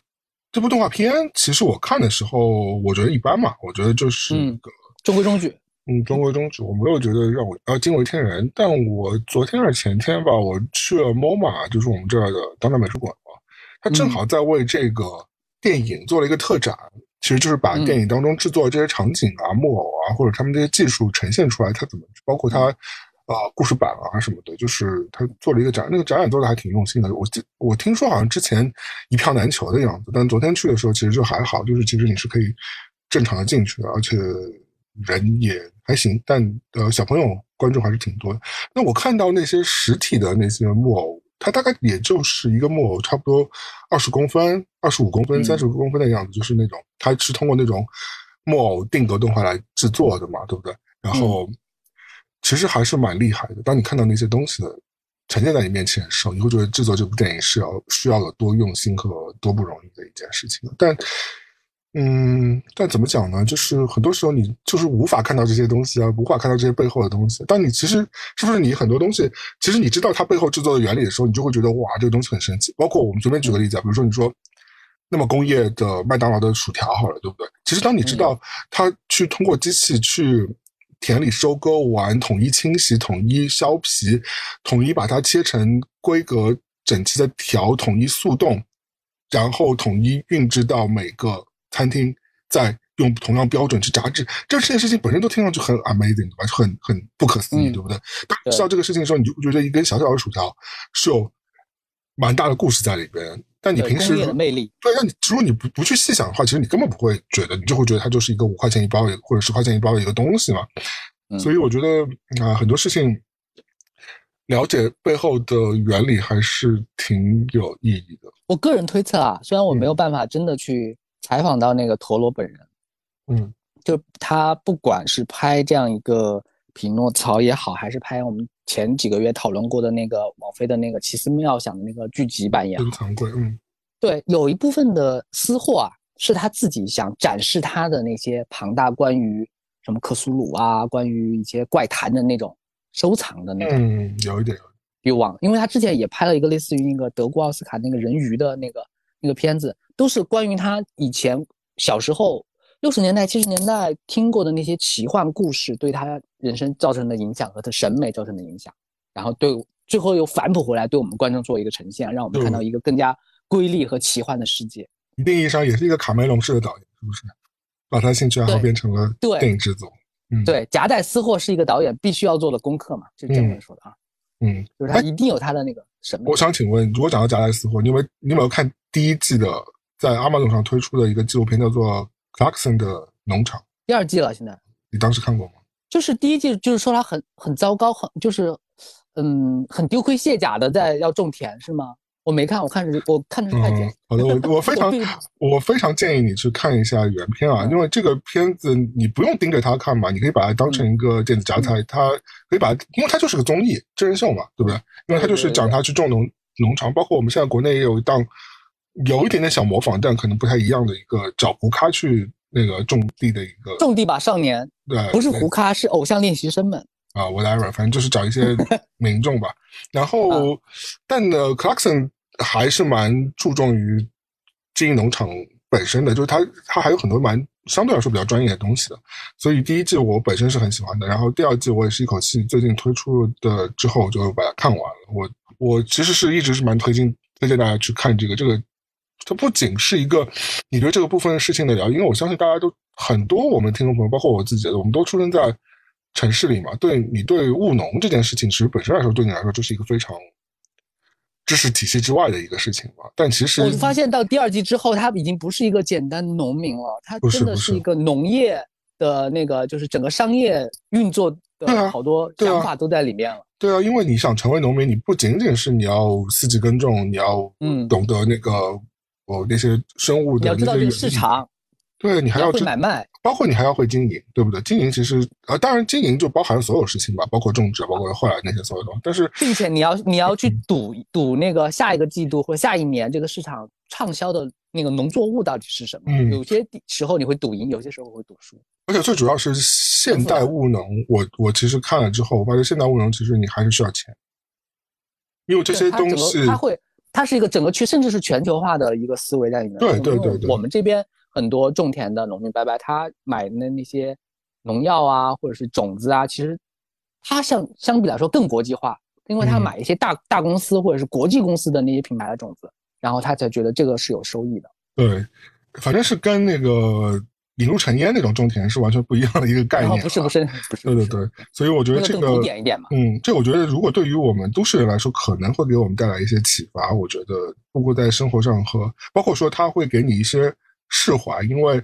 这部动画片，其实我看的时候，我觉得一般嘛。我觉得就是个中规中矩。嗯，中规中矩。我没有觉得让我呃惊为天人。但我昨天还是前天吧，我去了 MoMA，就是我们这儿的当代美术馆嘛。他正好在为这个电影做了一个特展。其实就是把电影当中制作这些场景啊、木偶啊，或者他们这些技术呈现出来，它怎么包括它。啊，故事板啊什么的，就是他做了一个展，那个展览做的还挺用心的。我记我听说好像之前一票难求的样子，但昨天去的时候其实就还好，就是其实你是可以正常的进去的，而且人也还行。但呃，小朋友观众还是挺多的。那我看到那些实体的那些木偶，它大概也就是一个木偶，差不多二十公分、二十五公分、三十公分的样子，就是那种它是通过那种木偶定格动画来制作的嘛，对不对？然后。其实还是蛮厉害的。当你看到那些东西的呈现在你面前的时候，你会觉得制作这部电影是要需要有多用心和多不容易的一件事情。但，嗯，但怎么讲呢？就是很多时候你就是无法看到这些东西啊，无法看到这些背后的东西。但你其实是不是你很多东西，其实你知道它背后制作的原理的时候，你就会觉得哇，这个东西很神奇。包括我们随便举个例子啊，比如说你说那么工业的麦当劳的薯条好了，对不对？其实当你知道它去通过机器去。田里收割完，统一清洗，统一削皮，统一把它切成规格整齐的条，统一速冻，然后统一运至到每个餐厅，再用同样标准去炸制。这这件事情本身都听上去很 amazing，对吧？很很不可思议，对不对？当知道这个事情的时候，你就觉得一根小小的薯条是有蛮大的故事在里边。但你平时的魅力，对，那你如果你不不去细想的话，其实你根本不会觉得，你就会觉得它就是一个五块钱一包或者十块钱一包的一个东西嘛。所以我觉得啊，很多事情了解背后的原理还是挺有意义的。我个人推测啊，虽然我没有办法真的去采访到那个陀螺本人，嗯，就他不管是拍这样一个匹诺曹也好，还是拍我们。前几个月讨论过的那个王菲的那个奇思妙想的那个剧集版也好，对，有一部分的私货啊，是他自己想展示他的那些庞大关于什么克苏鲁啊，关于一些怪谈的那种收藏的那种，嗯，有一点欲望，因为他之前也拍了一个类似于那个德国奥斯卡那个人鱼的那个那个片子，都是关于他以前小时候六十年代七十年代听过的那些奇幻故事，对他。人生造成的影响和他审美造成的影响，然后对最后又反哺回来，对我们观众做一个呈现，让我们看到一个更加瑰丽和奇幻的世界。一定意义上也是一个卡梅隆式的导演，是不是？把他兴趣爱好变成了电影制作。嗯，对，夹带私货是一个导演必须要做的功课嘛，就这么说的啊。嗯，就是他一定有他的那个审美。我想请问，如果讲到夹带私货，你有你有没有看第一季的在阿玛总上推出的一个纪录片，叫做《Clarkson 的农场》？第二季了，现在。你当时看过吗？就是第一季，就是说他很很糟糕，很就是，嗯，很丢盔卸甲的在要种田，是吗？我没看，我看是，我看的是快剪。好的，我我非常 我非常建议你去看一下原片啊，因为这个片子你不用盯着它看嘛，你可以把它当成一个电子榨菜，它可以把，因为它就是个综艺真人秀嘛，对不对？因为它就是讲他去种农农场，包括我们现在国内也有一档有一点点小模仿，但可能不太一样的一个找胡咖去。那个种地的一个种地吧少年，对，不是胡咖，是偶像练习生们啊，whatever，反正就是找一些 民众吧。然后，但呢，Clarkson 还是蛮注重于经营农场本身的，就是他他还有很多蛮相对来说比较专业的东西的。所以第一季我本身是很喜欢的，然后第二季我也是一口气最近推出的之后就把它看完了。我我其实是一直是蛮推荐推荐大家去看这个这个。它不仅是一个你对这个部分事情的了解，因为我相信大家都很多，我们听众朋友，包括我自己，我们都出生在城市里嘛。对你对务农这件事情，其实本身来说，对你来说就是一个非常知识体系之外的一个事情嘛。但其实我发现到第二季之后，他已经不是一个简单农民了，他真的是一个农业的那个，就是整个商业运作的好多想法都在里面了。对啊，因为你想成为农民，你不仅仅是你要四季耕种，你要嗯懂得那个。哦，那些生物的那个市场，对你还要会买卖，包括你还要会经营，对不对？经营其实啊，当然经营就包含所有事情吧，包括种植，包括后来那些所有东西。但是，并且你要你要去赌赌那个下一个季度或下一年这个市场畅销的那个农作物到底是什么？有些时候你会赌赢，有些时候会赌输。而且最主要是现代务农，我我其实看了之后，我发现现代务农其实你还是需要钱，因为这些东西它会。它是一个整个区，甚至是全球化的一个思维在里面。对对对对。我们这边很多种田的农民伯伯，他买的那些农药啊，或者是种子啊，其实他相相比来说更国际化，因为他买一些大大公司或者是国际公司的那些品牌的种子，然后他才觉得这个是有收益的。对，反正是跟那个引入尘烟那种种田是完全不一样的一个概念。不是不是不是，对对对，所以我觉得这个古典一点嘛。嗯，这我觉得如果对于我们都市人来说，可能会给我们带来一些启发。我觉得，包括在生活上和包括说，他会给你一些释怀，因为。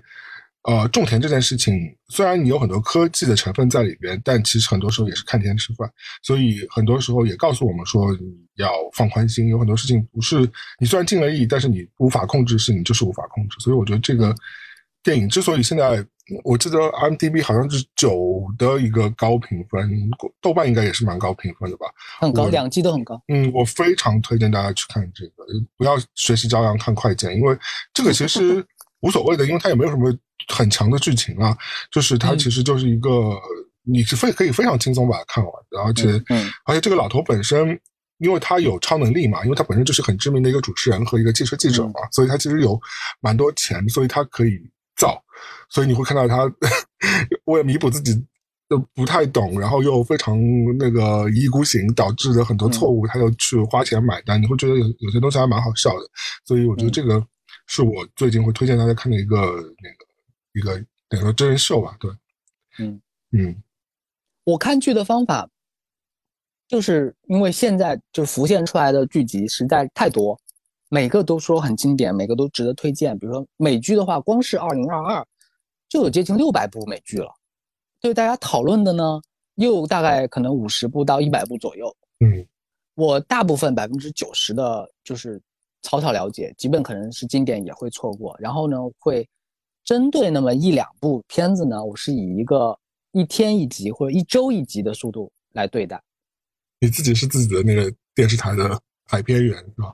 呃，种田这件事情，虽然你有很多科技的成分在里边，但其实很多时候也是看天吃饭。所以很多时候也告诉我们说，你要放宽心。有很多事情不是你虽然尽了力，但是你无法控制，是你就是无法控制。所以我觉得这个电影之所以现在，我记得 M D B 好像是九的一个高评分，豆瓣应该也是蛮高评分的吧？很高，两季都很高。嗯，我非常推荐大家去看这个，不要学习朝阳看快剪，因为这个其实无所谓的，因为它也没有什么。很强的剧情啊，就是它其实就是一个，你是非可以非常轻松把它看完的，而且，而且这个老头本身，因为他有超能力嘛，因为他本身就是很知名的一个主持人和一个汽车记者嘛，所以他其实有蛮多钱，所以他可以造，所以你会看到他 为了弥补自己的不太懂，然后又非常那个一意孤行导致的很多错误，他又去花钱买单，你会觉得有有些东西还蛮好笑的，所以我觉得这个是我最近会推荐大家看的一个那个。一个等于说真人秀吧，对，嗯。嗯，我看剧的方法，就是因为现在就浮现出来的剧集实在太多，每个都说很经典，每个都值得推荐。比如说美剧的话，光是二零二二就有接近六百部美剧了，对大家讨论的呢，又大概可能五十部到一百部左右。嗯，我大部分百分之九十的就是草草了解，基本可能是经典也会错过，然后呢会。针对那么一两部片子呢，我是以一个一天一集或者一周一集的速度来对待。你自己是自己的那个电视台的海边员是吧？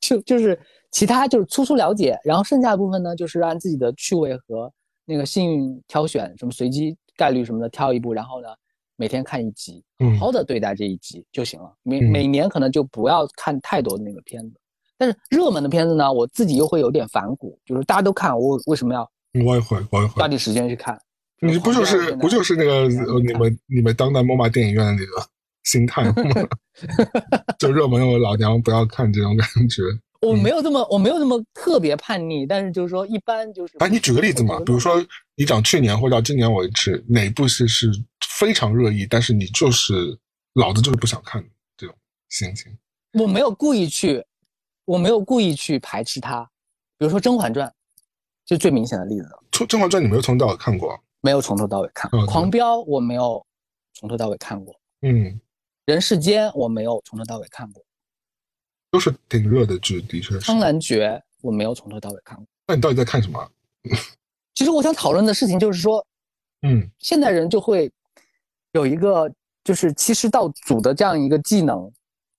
就就是其他就是粗粗了解，然后剩下的部分呢，就是按自己的趣味和那个幸运挑选，什么随机概率什么的挑一部，然后呢每天看一集，好好的对待这一集就行了。每每年可能就不要看太多的那个片子。但是热门的片子呢，我自己又会有点反骨，就是大家都看，我为什么要？我也会，我也会抓紧时间去看。你不就是不就是那个你们你们当代莫马电影院的那个心态吗？就热门我老娘不要看这种感觉。我没有这么我没有那么特别叛逆，但是就是说一般就是。哎，你举个例子嘛，比如说你讲去年或者到今年为止，哪部戏是非常热议，但是你就是老子就是不想看这种心情。我没有故意去。我没有故意去排斥它，比如说《甄嬛传》，就最明显的例子。《甄嬛传》你没有从头到尾看过？没有从头到尾看。《狂飙》我没有从头到尾看过。嗯，《人世间》我没有从头到尾看过。都是挺热的剧，的确是。《苍兰诀》我没有从头到尾看过。那你到底在看什么？其实我想讨论的事情就是说，嗯，现代人就会有一个就是欺师盗祖的这样一个技能，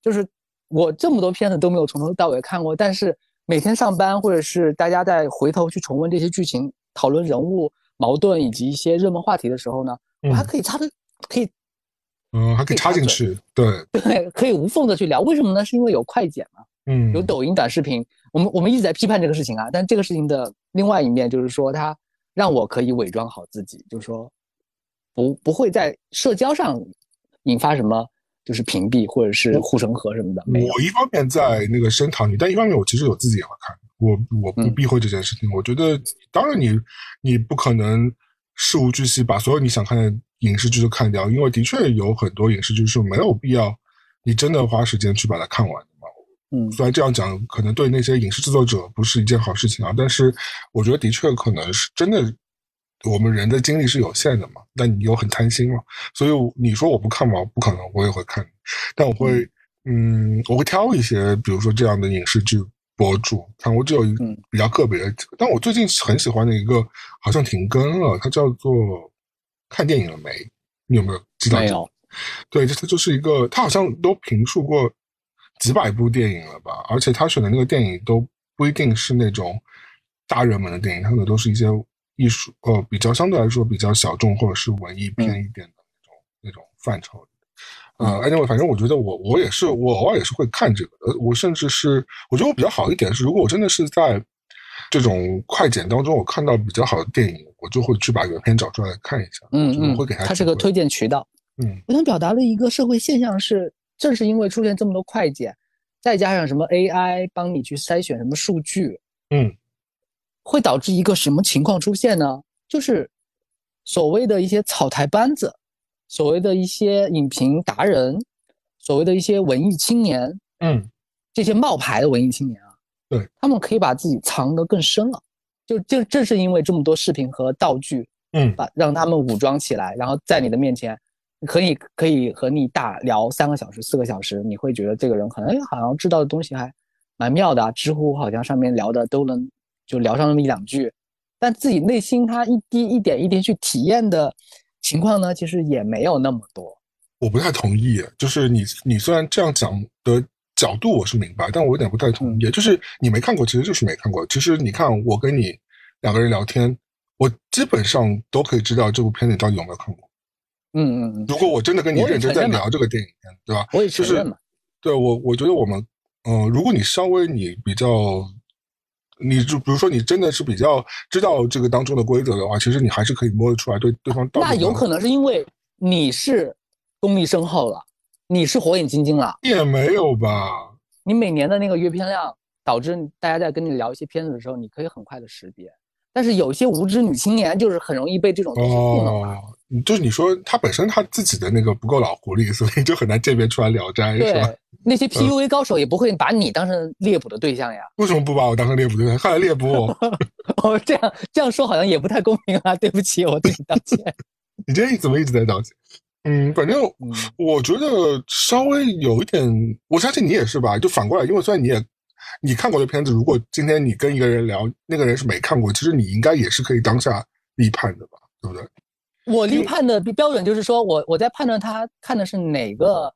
就是。我这么多片子都没有从头到尾看过，但是每天上班或者是大家在回头去重温这些剧情、讨论人物矛盾以及一些热门话题的时候呢，我还可以插的，可以，嗯，还可以插进去，对对，可以无缝的去聊。为什么呢？是因为有快剪嘛，嗯，有抖音短视频。我们我们一直在批判这个事情啊，但这个事情的另外一面就是说，它让我可以伪装好自己，就是说不不会在社交上引发什么。就是屏蔽或者是护城河什么的。我一方面在那个声讨你，但一方面我其实我自己也会看。我我不避讳这件事情。我觉得，当然你你不可能事无巨细把所有你想看的影视剧都看掉，因为的确有很多影视剧是没有必要你真的花时间去把它看完的嘛。嗯，虽然这样讲可能对那些影视制作者不是一件好事情啊，但是我觉得的确可能是真的。我们人的精力是有限的嘛，但你又很贪心嘛，所以你说我不看吗？不可能，我也会看，但我会，嗯，我会挑一些，比如说这样的影视剧博主看。我只有一个比较个别的，但我最近很喜欢的一个，好像停更了，它叫做《看电影了没》，你有没有知道？没有。对，它就是一个，他好像都评述过几百部电影了吧，而且他选的那个电影都不一定是那种大热门的电影，他可能都是一些。艺术呃，比较相对来说比较小众或者是文艺片一点的那种那种范畴，呃，anyway，反正我觉得我我也是我偶尔也是会看这个呃，我甚至是我觉得我比较好一点是，如果我真的是在这种快剪当中我看到比较好的电影，我就会去把原片找出来看一下，嗯嗯，会给他，它是个推荐渠道，嗯，我想表达的一个社会现象是，正是因为出现这么多快剪，再加上什么 AI 帮你去筛选什么数据，嗯。会导致一个什么情况出现呢？就是所谓的一些草台班子，所谓的一些影评达人，所谓的一些文艺青年，嗯，这些冒牌的文艺青年啊，对他们可以把自己藏得更深了。就就正是因为这么多视频和道具，嗯，把让他们武装起来，然后在你的面前，可以可以和你大聊三个小时、四个小时，你会觉得这个人可能哎好像知道的东西还蛮妙的啊。知乎好像上面聊的都能就聊上那么一两句，但自己内心他一滴一点一滴去体验的情况呢，其实也没有那么多。我不太同意，就是你你虽然这样讲的角度我是明白，但我有点不太同意，就是你没看过，其实就是没看过。其实你看我跟你两个人聊天，我基本上都可以知道这部片子你到底有没有看过。嗯嗯嗯，如果我真的跟你认真在聊这个电影，对吧？我也承认嘛。对我，我觉得我们，嗯、如果你稍微你比较，你就比如说你真的是比较知道这个当中的规则的话，其实你还是可以摸得出来对对方到底那有可能是因为你是功力深厚了，你是火眼金睛了，也没有吧？你每年的那个阅片量导致大家在跟你聊一些片子的时候，你可以很快的识别。但是有些无知女青年就是很容易被这种东西糊弄啊。哦，就是你说他本身他自己的那个不够老狐狸，所以就很难鉴别出来《聊斋》是吧？那些 PUA 高手也不会把你当成猎捕的对象呀。为什么不把我当成猎捕对象？看来猎捕我。哦，这样这样说好像也不太公平啊，对不起，我对你道歉。你这怎么一直在道歉？嗯，反正嗯我觉得稍微有一点，我相信你也是吧？就反过来，因为虽然你也你看过的片子，如果今天你跟一个人聊，那个人是没看过，其实你应该也是可以当下立判的吧？对不对？我立判的标准就是说我我在判断他看的是哪个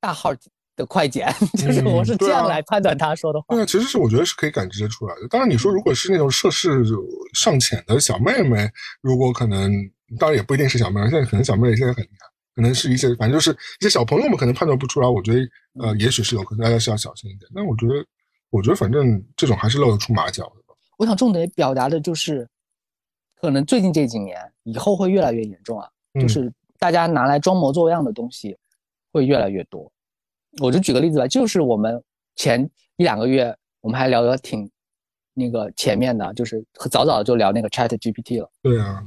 大号的快剪，就是我是这样来判断他说的话。对啊，其实是我觉得是可以感知得出来的。当然，你说如果是那种涉世尚浅的小妹妹，如果可能，当然也不一定是小妹妹，现在可能小妹妹现在很厉害，可能是一些反正就是一些小朋友们可能判断不出来。我觉得呃，也许是有可能，大家是要小心一点。但我觉得，我觉得反正这种还是露得出马脚的吧。我想重点表达的就是，可能最近这几年以后会越来越严重啊，嗯就是大家拿来装模作样的东西会越来越多。我就举个例子吧，就是我们前一两个月我们还聊得挺那个前面的，就是早早就聊那个 Chat GPT 了。对啊，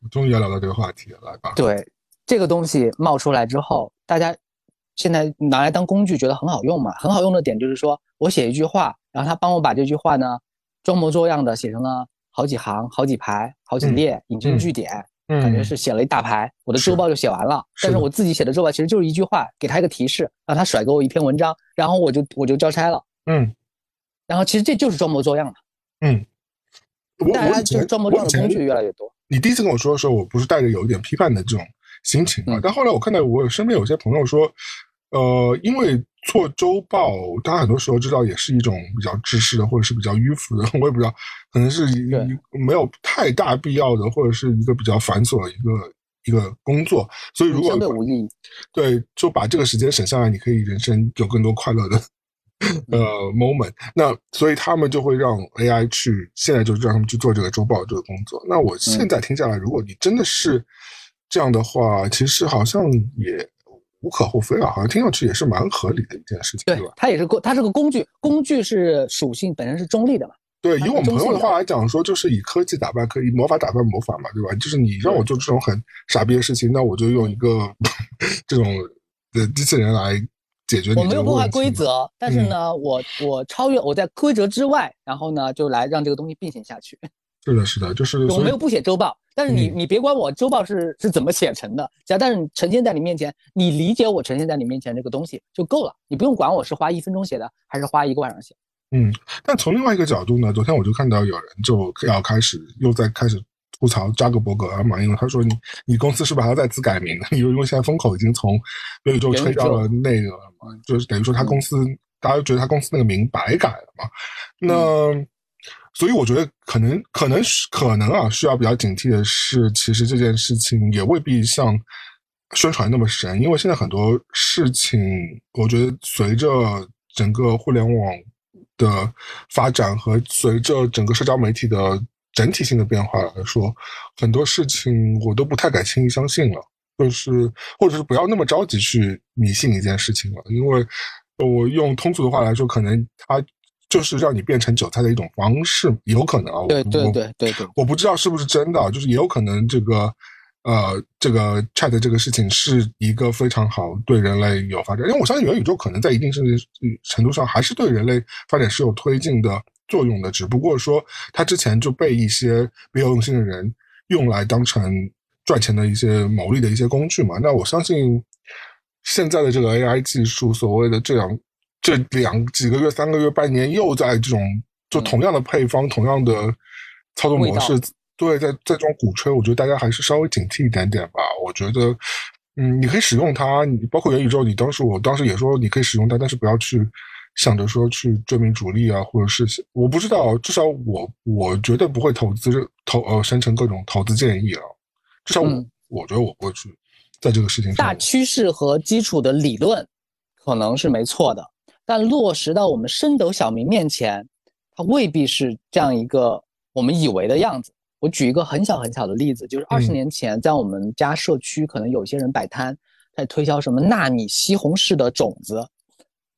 我终于要聊到这个话题了，来吧。对，这个东西冒出来之后，大家现在拿来当工具，觉得很好用嘛。很好用的点就是说我写一句话，然后他帮我把这句话呢装模作样的写成了好几行、好几排、好几列，引经据典，嗯，感觉是写了一大排，我的周报就写完了。但是我自己写的周报其实就是一句话，给他一个提示，让他甩给我一篇文章，然后我就我就交差了。嗯然后其实这就是装模作样嘛，嗯，大家就是装模作样的工具越来越多。你第一次跟我说的时候，我不是带着有一点批判的这种心情啊，嗯但后来我看到我身边有些朋友说，呃，因为做周报，大家很多时候知道也是一种比较知识的，或者是比较迂腐的，我也不知道，可能是没有太大必要的，或者是一个比较繁琐的一个一个工作，所以如果无意义。对，就把这个时间省下来，你可以人生有更多快乐的呃 moment。那所以他们就会让 AI 去，现在就是让他们去做这个周报这个工作。那我现在听下来，如果你真的是这样的话，其实好像也无可厚非啊，好像听上去也是蛮合理的一件事情，对对吧？，它也是工，它是个工具，工具是属性本身是中立的嘛。对，以我们朋友的话来讲说，就是以科技打败科技，以魔法打败魔法嘛，对吧？就是你让我做这种很傻逼的事情，那我就用一个这种的机器人来解决你我没有破坏规则，但是嗯呢，我我超越我在规则之外，然后呢，就来让这个东西并行下去。是的，是的，就是我没有不写周报，但是你嗯你别管我周报是是怎么写成的，只要但是你呈现在你面前，你理解我呈现在你面前这个东西就够了，你不用管我是花一分钟写的还是花一个晚上写。嗯，但从另外一个角度呢，昨天我就看到有人就要开始又在开始吐槽扎克伯格啊嘛，因为他说你你公司是不是还要再次改名？因为因为现在风口已经从元宇宙吹到了那个了嘛，就是等于说他公司、大家觉得他公司那个名白改了嘛，那。所以我觉得可能可能可能啊，需要比较警惕的是，其实这件事情也未必像宣传那么神，因为现在很多事情，我觉得随着整个互联网的发展和随着整个社交媒体的整体性的变化来说，很多事情我都不太敢轻易相信了，就是或者是不要那么着急去迷信一件事情了，因为我用通俗的话来说，可能它就是让你变成韭菜的一种方式，有可能啊。对对对对对，我不知道是不是真的，就是也有可能这个，呃，这个 Chat 这个事情是一个非常好对人类有发展，因为我相信元宇宙可能在一定程度上还是对人类发展是有推进的作用的，只不过说它之前就被一些别有用心的人用来当成赚钱的一些牟利的一些工具嘛。那我相信现在的这个 AI 技术，所谓的这样。这两几个月、三个月、半年，又在这种就同样的配方、同样的操作模式，对，在在这种鼓吹，我觉得大家还是稍微警惕一点点吧。我觉得，嗯，你可以使用它，你包括元宇宙，你当时我当时也说你可以使用它，但是不要去想着说去追名逐利啊，或者是我不知道，至少我我绝对不会投资投呃生成各种投资建议啊，至少我我觉得我不会去在这个事情上。大趋势和基础的理论可能是没错的。但落实到我们深斗小民面前，它未必是这样一个我们以为的样子。我举一个很小很小的例子，就是二十年前，在我们家社区，可能有些人摆摊，在推销什么纳米西红柿的种子，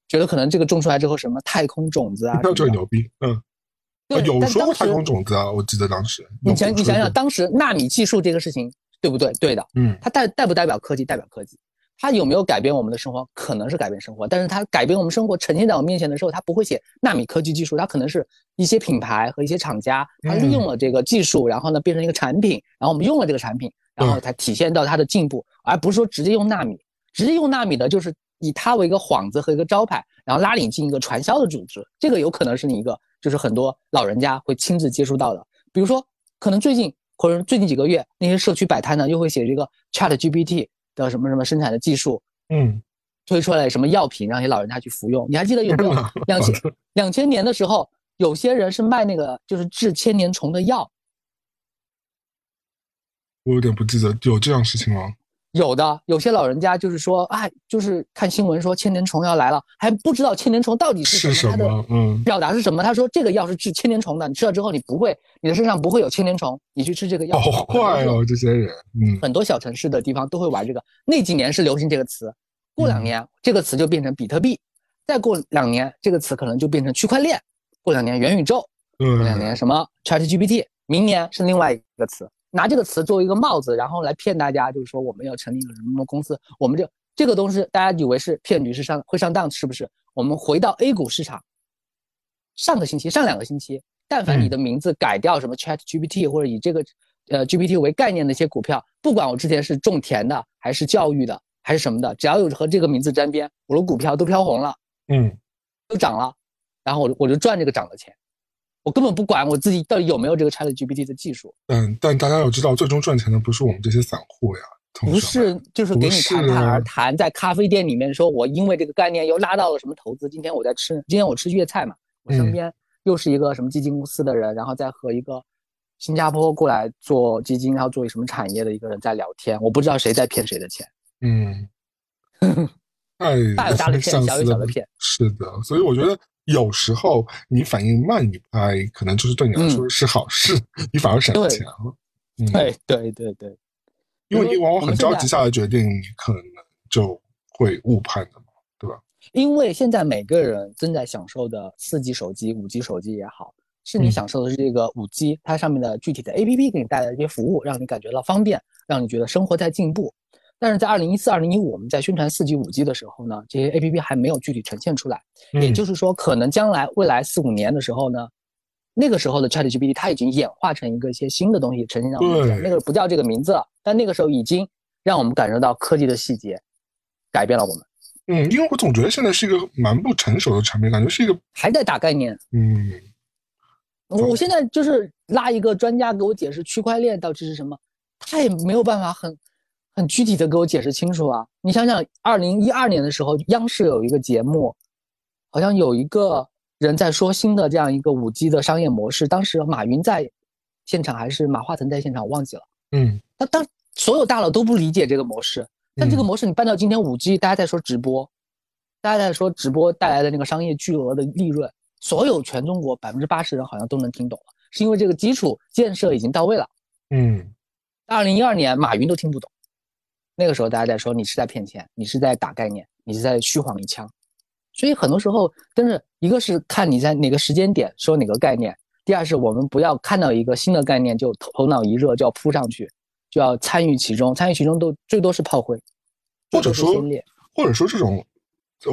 觉得可能这个种出来之后什么太空种子啊，那就很牛逼。嗯，有说过太空种子啊，我记得当时。你想，你想想，当时纳米技术这个事情，对不对？对的。嗯，它代代不代表科技？代表科技。它有没有改变我们的生活？可能是改变生活，但是它改变我们生活呈现在我面前的时候，它不会写纳米科技技术，它可能是一些品牌和一些厂家，它利用了这个技术，然后呢变成一个产品，然后我们用了这个产品，然后才体现到它的进步，而不是说直接用纳米，直接用纳米的就是以它为一个幌子和一个招牌，然后拉你进一个传销的组织，这个有可能是你一个就是很多老人家会亲自接触到的，比如说可能最近或者最近几个月那些社区摆摊呢，又会写这个 Chat GPT。的什么什么生产的技术，嗯，推出来什么药品让你老人家去服用？你还记得有没有两千两千年的时候，有些人是卖那个就是治千年虫的药？我有点不记得有这样事情吗？有的，有些老人家就是说，哎，就是看新闻说千年虫要来了，还不知道千年虫到底是什么，它的嗯表达是什么？他说这个药是治千年虫的，你吃了之后你不会，你的身上不会有千年虫，你去吃这个药。好坏哦，这些人，嗯，很多小城市的地方都会玩这个。那几年是流行这个词，过两年这个词就变成比特币，再过两年这个词可能就变成区块链，过两年元宇宙，过两年什么 ChatGPT，明年是另外一个词。拿这个词作为一个帽子，然后来骗大家，就是说我们要成立一个什么什么公司，我们这这个东西大家以为是骗局，是上会上当，是不是？我们回到 A 股市场，上个星期、上两个星期，但凡你的名字改掉什么 Chat GPT 或者以这个呃 GPT 为概念的一些股票，不管我之前是种田的，还是教育的，还是什么的，只要有和这个名字沾边，我的股票都飘红了，嗯，都涨了，然后我我就赚这个涨的钱。我根本不管我自己到底有没有这个 Chat GPT 的技术。嗯，但大家要知道，最终赚钱的不是我们这些散户呀，不是，就是给你侃侃而谈，在咖啡店里面说，我因为这个概念又拉到了什么投资。今天我在吃，今天我吃粤菜嘛，我身边又是一个什么基金公司的人，然后再和一个新加坡过来做基金，然后做什么产业的一个人在聊天，我不知道谁在骗谁的钱。嗯，大有大的骗，小有小的骗。是的，所以我觉得。有时候你反应慢一拍，可能就是对你来说是好事，你反而省了钱了。对对对对，因为你往往很着急下的决定，你可能就会误判的嘛，对吧？因为现在每个人正在享受的四 G 手机、五 G 手机也好，是你享受的是这个五 G，它上面的具体的 APP 给你带来的一些服务，让你感觉到方便，让你觉得生活在进步。但是在二零一四、二零一五，我们在宣传四 G、五 G 的时候呢，这些 A P P 还没有具体呈现出来。也就是说，可能将来未来四五年的时候呢，那个时候的 Chat G P T 它已经演化成一个一些新的东西呈现到我们面前。那个不叫这个名字了，但那个时候已经让我们感受到科技的细节改变了我们。嗯，因为我总觉得现在是一个蛮不成熟的产品，感觉是一个还在打概念。嗯，我现在就是拉一个专家给我解释区块链到底是什么，他也没有办法很。很具体的给我解释清楚啊！你想想，二零一二年的时候，央视有一个节目，好像有一个人在说新的这样一个五 G 的商业模式。当时马云在现场还是马化腾在现场，我忘记了。嗯，那当所有大佬都不理解这个模式，但这个模式你搬到今天五 G，大家在说直播，大家在说直播带来的那个商业巨额的利润，所有全中国百分之八十人好像都能听懂了，是因为这个基础建设已经到位了。嗯，二零一二年马云都听不懂。那个时候大家在说你是在骗钱，你是在打概念，你是在虚晃一枪，所以很多时候真是一个是看你在哪个时间点说哪个概念，第二是我们不要看到一个新的概念就头头脑一热就要扑上去，就要参与其中，参与其中都最多是炮灰，或者说或者说这种，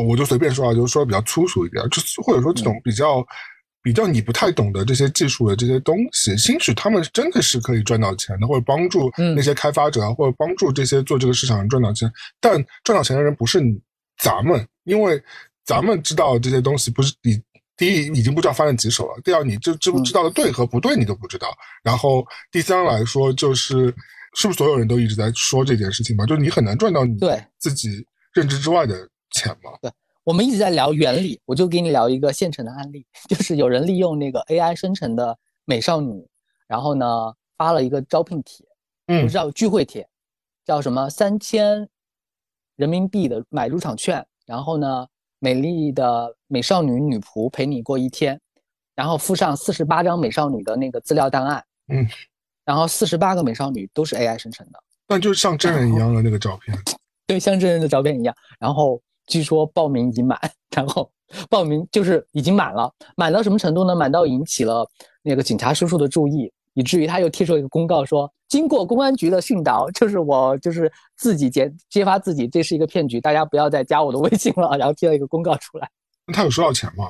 我就随便说啊，就是说比较粗俗一点，就是或者说这种比较、比较你不太懂的这些技术的这些东西，兴许他们真的是可以赚到钱的，或者帮助嗯那些开发者啊，或者帮助这些做这个市场人赚到钱。但赚到钱的人不是你咱们，因为咱们知道这些东西不是你。第一，已经不知道翻了几手了；第二，你知知不知道的对和不对，你都不知道。然后第三来说，就是是不是所有人都一直在说这件事情嘛？就是你很难赚到你自己认知之外的钱嘛。我们一直在聊原理，我就给你聊一个现成的案例，就是有人利用那个 AI 生成的美少女，然后呢发了一个招聘帖，嗯叫聚会帖，叫什么三千人民币的买入场券，然后呢美丽的美少女女仆陪你过一天，然后附上四十八张美少女的那个资料档案，嗯，然后四十八个美少女都是 AI 生成的。那就像真人一样的那个照片，对，像真人的照片一样。然后据说报名已满，然后报名就是已经满了，满到什么程度呢？满到引起了那个警察叔叔的注意，以至于他又贴出了一个公告说，经过公安局的训导，就是我就是自己揭揭发自己这是一个骗局，大家不要再加我的微信了。然后贴了一个公告出来。那他有收到钱吗？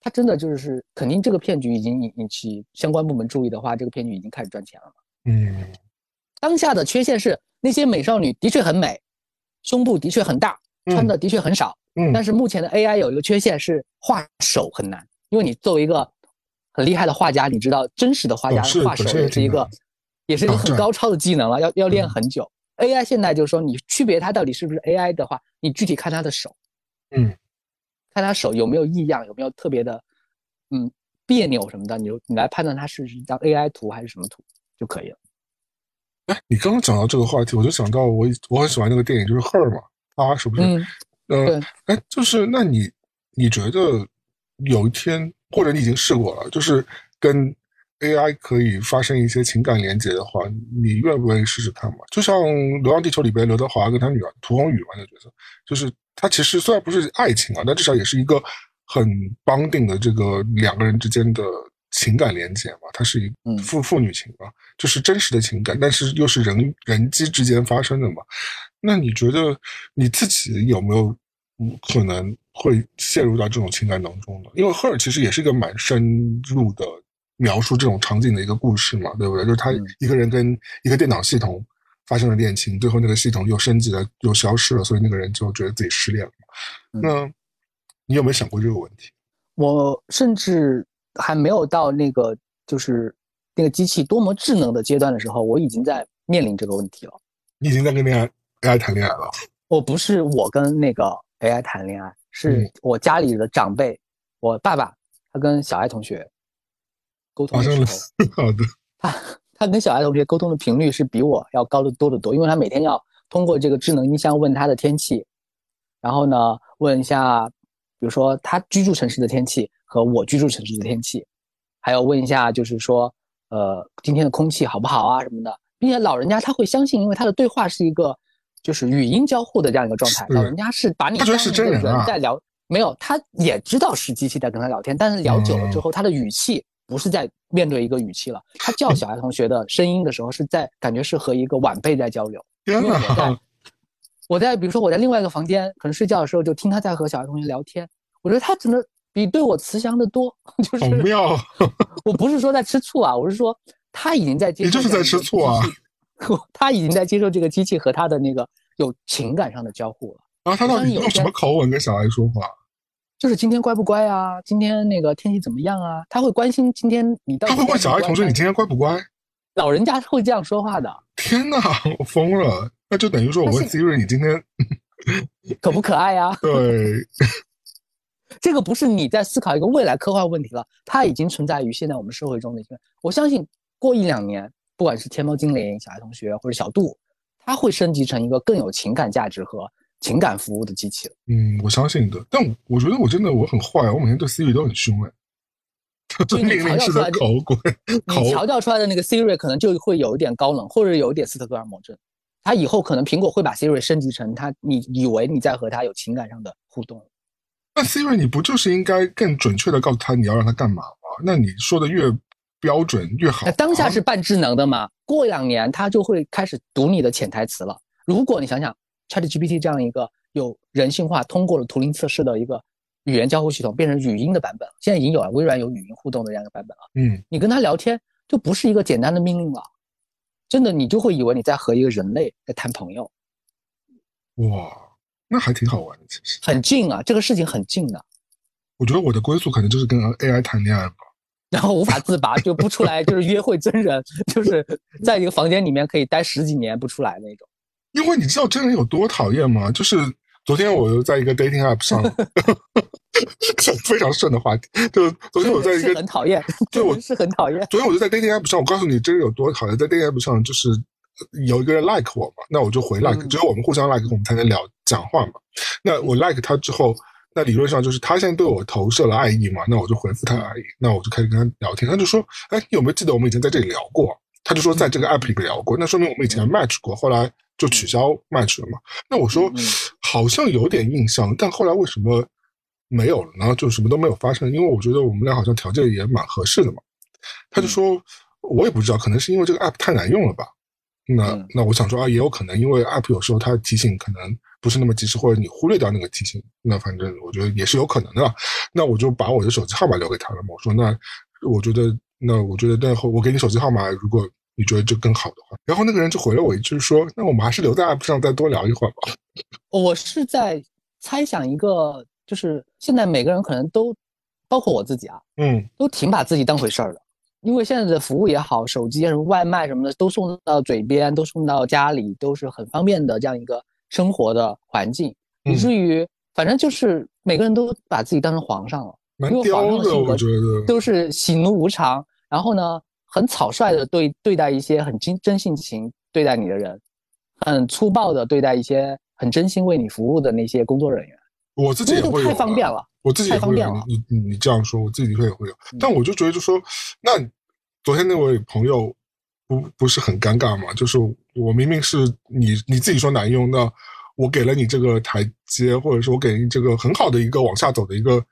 他真的就是肯定这个骗局已经引引起相关部门注意的话，这个骗局已经开始赚钱了。嗯，当下的缺陷是那些美少女的确很美，胸部的确很大，穿的的确很少。嗯但是目前的 AI 有一个缺陷是画手很难，因为你作为一个很厉害的画家，你知道真实的画家画手也也是一个也是一个很高超的技能了，要要练嗯很久。AI 现在就是说，你区别它到底是不是 AI 的话，你具体看它的手，嗯，看它手有没有异样，有没有特别的嗯别扭什么的，你就你来判断它是一张 AI 图还是什么图就可以了。哎，你刚刚讲到这个话题，我就想到我我很喜欢那个电影，就是《赫尔》嘛，他是不是？嗯，呃对，哎，就是那你你觉得有一天，或者你已经试过了，就是跟 AI 可以发生一些情感连接的话，你愿不愿意试试看嘛？就像《流浪地球》里边刘德华跟他女儿屠洪宇嘛那个角色，就是他其实虽然不是爱情啊，但至少也是一个很绑定的这个两个人之间的情感连接嘛，它是一嗯父父女情嘛，就是真实的情感，但是又是人人机之间发生的嘛。那你觉得你自己有没有嗯可能会陷入到这种情感当中呢？因为赫尔其实也是一个蛮深入的描述这种场景的一个故事嘛，对不对？就是他嗯一个人跟一个电脑系统发生了恋情，最后那个系统又升级了，又消失了，所以那个人就觉得自己失恋了那你有没有想过这个问题？我甚至还没有到那个就是那个机器多么智能的阶段的时候，我已经在面临这个问题了。你已经在跟恋爱 AI 谈恋爱了，我不是我跟那个 AI 谈恋爱，是嗯。我家里的长辈，我爸爸他跟小爱同学沟通发生的时了候，好的，他他跟小爱同学沟通的频率是比我要高的多得多，因为他每天要通过这个智能音箱问他的天气，然后呢问一下，比如说他居住城市的天气和我居住城市的天气，还有问一下就是说，呃，今天的空气好不好啊什么的，并且老人家他会相信，因为他的对话是一个就是语音交互的这样一个状态，老人家是把你他觉是当一个人啊在聊，没有，他也知道是机器在跟他聊天，但是聊久了之后，他的语气不是在面对一个语气了，他叫小爱同学的声音的时候，是在感觉是和一个晚辈在交流。天因为我在！我在比如说我在另外一个房间，可能睡觉的时候就听他在和小爱同学聊天，我觉得他真的比对我慈祥的多。就好是妙，啊我不是说在吃醋啊，我是说他已经在接受你就是在吃醋啊 他已经在接受这个机器和他的那个有情感上的交互了。然后他到底用什么口吻跟小爱说话？就是今天乖不乖啊？今天那个天气怎么样啊？他会关心今天你到底他会问小爱同学你今天乖不乖？老人家会这样说话的，天哪，我疯了！那就等于说我问 Siri 你今天 可不可爱呀、对这个不是你在思考一个未来科幻问题了，它已经存在于现在我们社会中的一个。我相信过一两年，不管是天猫精灵、小爱同学或者小度，它会升级成一个更有情感价值和情感服务的机器了。嗯，我相信的。但我我觉得我真的我很坏，我每天对 Siri 都很凶哎，就是你命令式的口滚口你调教出来的那个 Siri 可能就会有一点高冷，或者有一点斯德哥尔摩症。它以后可能苹果会把 Siri 升级成它，你以为你在和它有情感上的互动。那 Siri 你不就是应该更准确的告诉他你要让他干嘛吗？那你说的越标准越好。当下是半智能的嘛，过两年它就会开始读你的潜台词了。如果你想想 ChatGPT 这样一个有人性化、通过了图灵测试的一个语言交互系统，变成语音的版本，现在已经有了，微软有语音互动的这样一个版本了。嗯，你跟他聊天就不是一个简单的命令了，真的你就会以为你在和一个人类在谈朋友。哇，那还挺好玩的，其实很近啊，这个事情很近的。我觉得我的归宿可能就是跟 AI 谈恋爱吧，然后无法自拔，就不出来，就是约会真人，就是在一个房间里面可以待十几年不出来那种。因为你知道真人有多讨厌吗？就是昨天我又在一个 dating app 上，非常顺的话题，就昨天我在一个很讨厌，对我是很讨厌。昨天我就在 dating app 上，我告诉你真人有多讨厌，在 dating app 上就是有一个人 like 我嘛，那我就回 like，只有我们互相 like，我们才能聊讲话嘛。那我 like 他之后。那理论上就是他现在对我投射了爱意嘛，那我就回复他爱意，那我就开始跟他聊天。他就说：“哎，你有没有记得我们以前在这里聊过？”他就说在这个 app 里面聊过，那说明我们以前 match 过，后来就取消 match 了嘛。那我说好像有点印象，但后来为什么没有了呢？就什么都没有发生，因为我觉得我们俩好像条件也蛮合适的嘛。他就说，我也不知道，可能是因为这个 app 太难用了吧。那那我想说啊，也有可能，因为 app 有时候它提醒可能。不是那么及时，或者你忽略掉那个提醒，那反正我觉得也是有可能的。那我就把我的手机号码留给他了嘛。我说那我觉得那我觉得那后我给你手机号码，如果你觉得这更好的话。然后那个人就回了我一句说：“那我们还是留在 app 上再多聊一会儿吧。”我是在猜想一个，就是现在每个人可能都，包括我自己啊，嗯，都挺把自己当回事儿的。因为现在的服务也好，手机什么外卖什么的都送到嘴边，都送到家里，都是很方便的这样一个。生活的环境，以至于反正就是每个人都把自己当成皇上了，因为皇上的性格都是喜怒无常，然后呢，很草率的对对待一些很真真性情对待你的人，很粗暴的对待一些很真心为你服务的那些工作人员。我自己也会太方便了，我自己也会有。你你你这样说，我自己会也会有。但我就觉得，就说那昨天那位朋友不不是很尴尬吗？就是。我明明是你你自己说难用，那我给了你这个台阶，或者说我给你这个很好的一个往下走的一个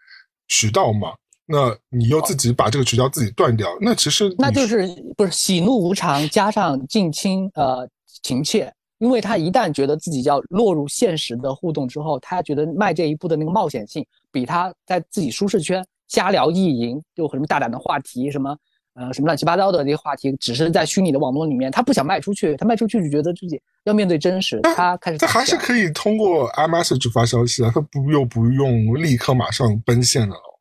渠道嘛，那你又自己把这个渠道自己断掉，那其实那就是不是喜怒无常加上近亲呃情切，因为他一旦觉得自己要落入现实的互动之后，他觉得迈这一步的那个冒险性比他在自己舒适圈瞎聊意淫就什么大胆的话题什么。呃，什么乱七八糟的这些话题，只是在虚拟的网络里面，他不想卖出去，他卖出去就觉得自己要面对真实，他开始。他还是可以通过 iMessage 发消息啊，他不又不用立刻马上奔现的了，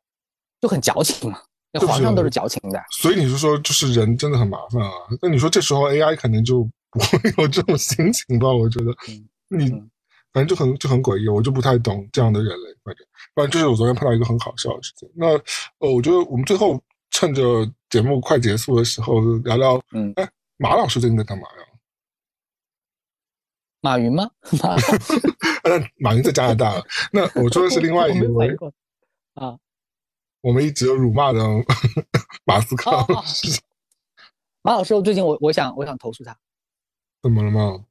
就很矫情嘛。那皇上都是矫情的，所以你是说，就是人真的很麻烦啊。那你说这时候 AI 可能就不会有这种心情吧？我觉得，你反正就很就很诡异，我就不太懂这样的人类。反正反正就是我昨天碰到一个很好笑的事情。那呃，我觉得我们最后。趁着节目快结束的时候聊聊，嗯，哎，马老师最近在干嘛呀？马云吗？马，那马云在加拿大。那我说的是另外一位啊，我们一直辱骂的 马斯克。马老师，我最近我我想我想投诉他，怎么了吗？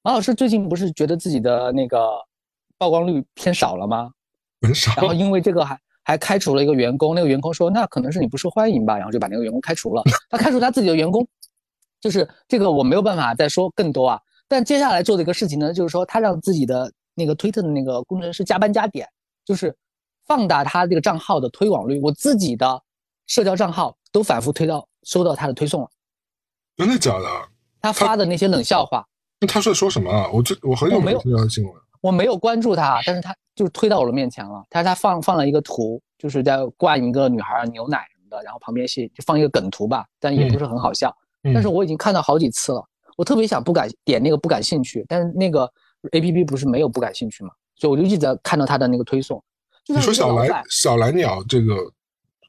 马老师最近不是觉得自己的那个曝光率偏少了吗？很少。然后因为这个还。还开除了一个员工，那个员工说：“那可能是你不受欢迎吧。”然后就把那个员工开除了。他开除他自己的员工，就是这个我没有办法再说更多啊。但接下来做的一个事情呢，就是说他让自己的那个推特的那个工程师加班加点，就是放大他这个账号的推广率。我自己的社交账号都反复推到收到他的推送了。真的假的？他发的那些冷笑话。那他是说什么啊？我这我很久没有听到新闻。我没有关注他，但是他。就推到我的面前了。他他放放了一个图，就是在灌一个女孩牛奶什么的，然后旁边是就放一个梗图吧，但也不是很好笑。但是我已经看到好几次了，我特别想不感点那个不感兴趣，但是那个 A P P 不是没有不感兴趣嘛，所以我就一直在看到他的那个推送。你说小蓝小蓝鸟这个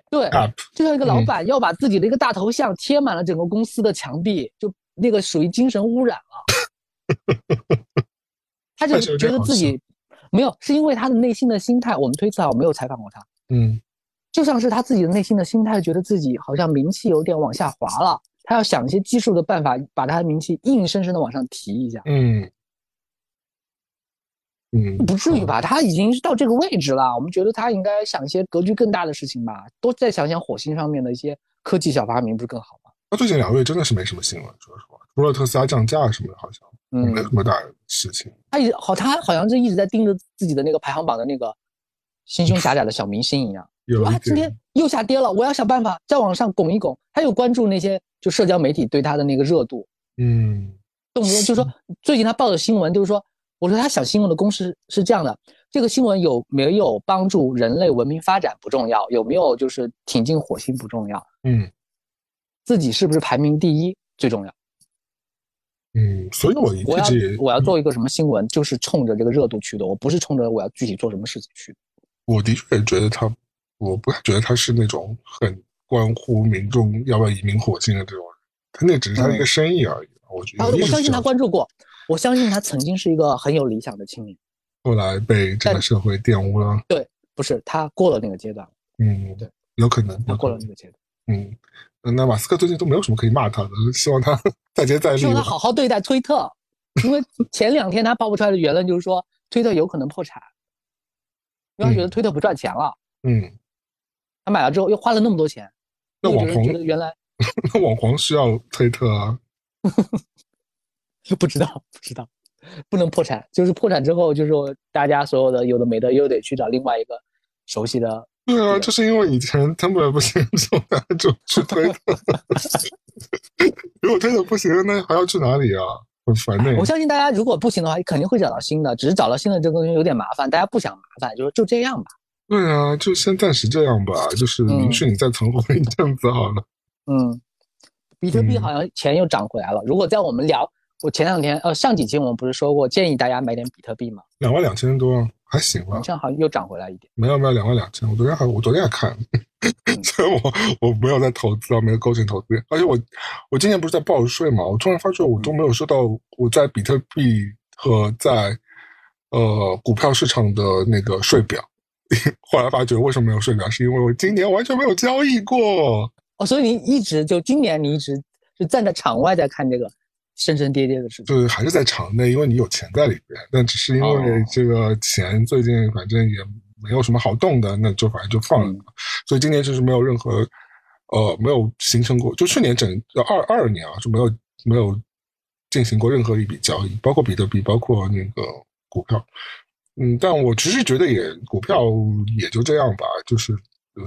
对，就像一个老板要把自己的一个大头像贴满了整个公司的墙壁，就那个属于精神污染了。他就觉得自己。没有，是因为他的内心的心态。我们推测啊，我没有采访过他。嗯，就像是他自己的内心的心态，觉得自己好像名气有点往下滑了。他要想一些技术的办法，把他的名气硬生生的往上提一下。嗯，嗯，不至于吧？他已经是到这个位置了，我们觉得他应该想一些格局更大的事情吧，多再想想火星上面的一些科技小发明，不是更好吗？那最近两个月真的是没什么新闻，说实话，除了特斯拉降价什么的，好像嗯没什么大事情。他一直好，他好像是一直在盯着自己的那个排行榜的那个心胸狭窄的小明星一样。啊，今天又下跌了，我要想办法再往上拱一拱。他又关注那些就社交媒体对他的那个热度，嗯动不动就说最近他报的新闻就是说，我说他想新闻的公式是这样的：这个新闻有没有帮助人类文明发展不重要，有没有就是挺进火星不重要，嗯自己是不是排名第一最重要。嗯，所以我一我要直我要做一个什么新闻，就是冲着这个热度去的，我不是冲着我要具体做什么事情去的。我的确觉得他，我不太觉得他是那种很关乎民众要不要移民火星的这种人，他那只是他的一个生意而已。我觉啊，得我相信他关注过，我相信他曾经是一个很有理想的青年。后来被这个社会玷污了。对不是他过了那个阶段，嗯，对，有可能，他过了那个阶段，嗯，那马斯克最近都没有什么可以骂他的，希望他 再接再厉希望他。好好对待推特，因为前两天他爆不出来的言论就是说推特有可能破产，因为他觉得嗯推特不赚钱了，嗯，他买了之后又花了那么多钱，那网红觉得原来那网红需要推特啊。不知道不知道，不能破产，就是破产之后就是说大家所有的有的没的又得去找另外一个熟悉的。对啊，就是因为以前 Tumblr 不行，所以就去推特。如果推特不行，那还要去哪里啊？很烦的。我相信大家如果不行的话，肯定会找到新的，只是找到新的这个东西有点麻烦，大家不想麻烦，就是就这样吧。对啊，就先暂时这样吧，就是嗯允许你再存活一阵子好了。嗯，比特币嗯好像钱又涨回来了。如果在我们聊，我前两天呃上几期我们不是说过建议大家买点比特币吗？两万两千多，还行吧好。像好像又涨回来一点。没有没有两万两千，我昨天还我昨天还看，所以我我没有在投资啊，没有构建投资，而且我我今年不是在报税嘛，我突然发觉我都没有收到我在比特币和在呃股票市场的那个税表。后来发觉为什么没有税表，是因为我今年完全没有交易过。哦，所以你一直就今年你一直是站在场外在看这个升升跌跌的事情。就是还是在场内，因为你有钱在里边，但只是因为哦这个钱最近反正也没有什么好动的，那就反正就放了。嗯所以今年就是没有任何，呃，没有形成过，就去年整二二二年啊，就没有没有进行过任何一笔交易，包括比特币，包括那个股票。嗯，但我其实觉得也股票也就这样吧，就是呃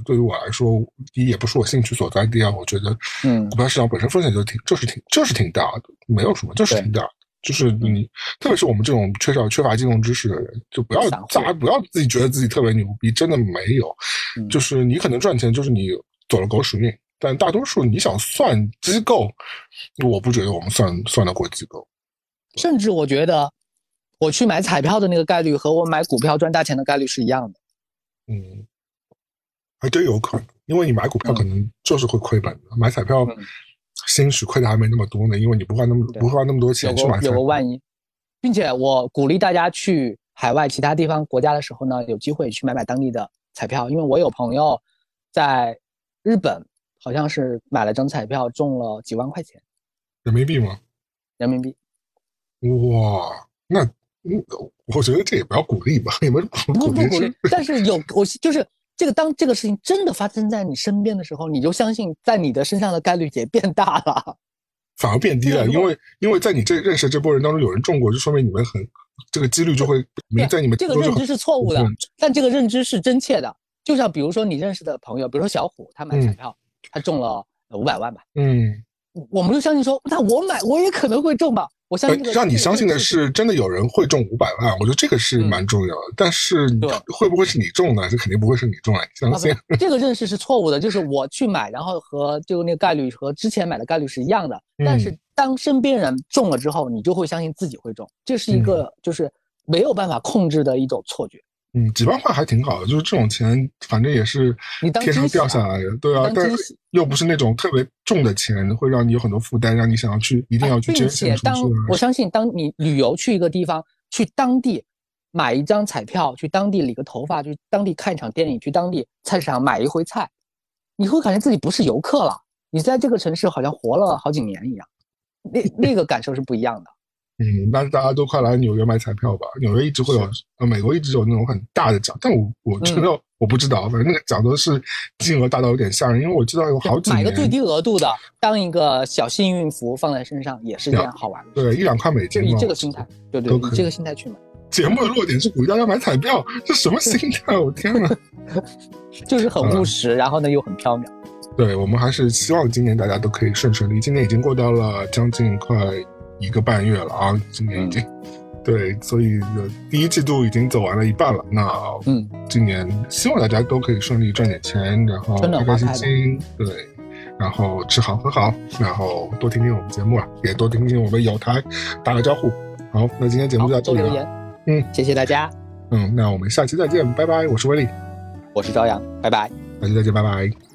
对于我来说，第一也不是我兴趣所在，第二我觉得嗯股票市场本身风险就挺就是挺就是挺大的，没有什么就是挺大的。就是你，特别是我们这种缺少缺乏金融知识的人，就不要大家不要自己觉得自己特别牛逼，真的没有。嗯就是你可能赚钱，就是你走了狗屎运，但大多数你想算机构，我不觉得我们算算得过机构。甚至我觉得我去买彩票的那个概率和我买股票赚大钱的概率是一样的。嗯，还真有可能，因为你买股票可能就是会亏本的，买彩票嗯兴许亏的还没那么多呢，因为你不花那么对不花那么多钱去买彩票。有个万一，并且我鼓励大家去海外其他地方国家的时候呢，有机会去买买当地的彩票，因为我有朋友在日本，好像是买了张彩票中了几万块钱人民币吗？人民币。哇，那嗯，我觉得这也不要鼓励吧，你们不不鼓励，但是有我就是这个，当这个事情真的发生在你身边的时候，你就相信在你的身上的概率也变大了。反而变低了，因为因为在你这认识这波人当中有人中过，就说明你们很这个几率就会对在你们这个认知是错误的嗯，但这个认知是真切的。就像比如说你认识的朋友，比如说小虎，他买彩嗯票，他中了五百万吧，嗯，我们就相信说，那我买我也可能会中吧。我相呃信这个让你相信的是真的有人会中五百万，我觉得这个是嗯蛮重要的。但是对会不会是你中的？这肯定不会是你中啊，你相啊，信？不，这个认识是错误的，就是我去买，然后和就那个概率和之前买的概率是一样的。但是嗯当身边人中了之后，你就会相信自己会中，这是一个就是没有办法控制的一种错觉。嗯，几万块还挺好的，就是这种钱，反正也是天上掉下来的，对啊，但是又不是那种特别重的钱，会让你有很多负担，让你想要去一定要去捐并且当献出去啊。我相信，当你旅游去一个地方，去当地买一张彩票，去当地理个头发，去当地看一场电影，去当地菜市场买一回菜，你会感觉自己不是游客了，你在这个城市好像活了好几年一样，那那个感受是不一样的。嗯，但是大家都快来纽约买彩票吧！纽约一直会有，呃，美国一直有那种很大的奖，但我我真的我不知道，反正那个奖都是金额大到有点吓人，因为我知道有好几买个最低额度的，当一个小幸运符放在身上也是这样好玩的。对，一两块美金，就你这个心态，对对，以这个心态去买。节目的落点是鼓励大家买彩票，这什么心态？我天哪！就是很务实，然后呢又很缥缈。对我们还是希望今年大家都可以顺顺利。今年已经过掉了将近快。一个半月了啊，今年已经，对，所以第一季度已经走完了一半了。那嗯，今年希望大家都可以顺利赚点钱，然后开开心心，对，然后吃好喝好，然后多听听我们节目啊，也多听听我们有台，打个招呼。好，那今天节目就到这里了。嗯，谢谢大家。嗯，那我们下期再见，拜拜。我是威力，我是朝阳，拜拜。下期再见，拜拜。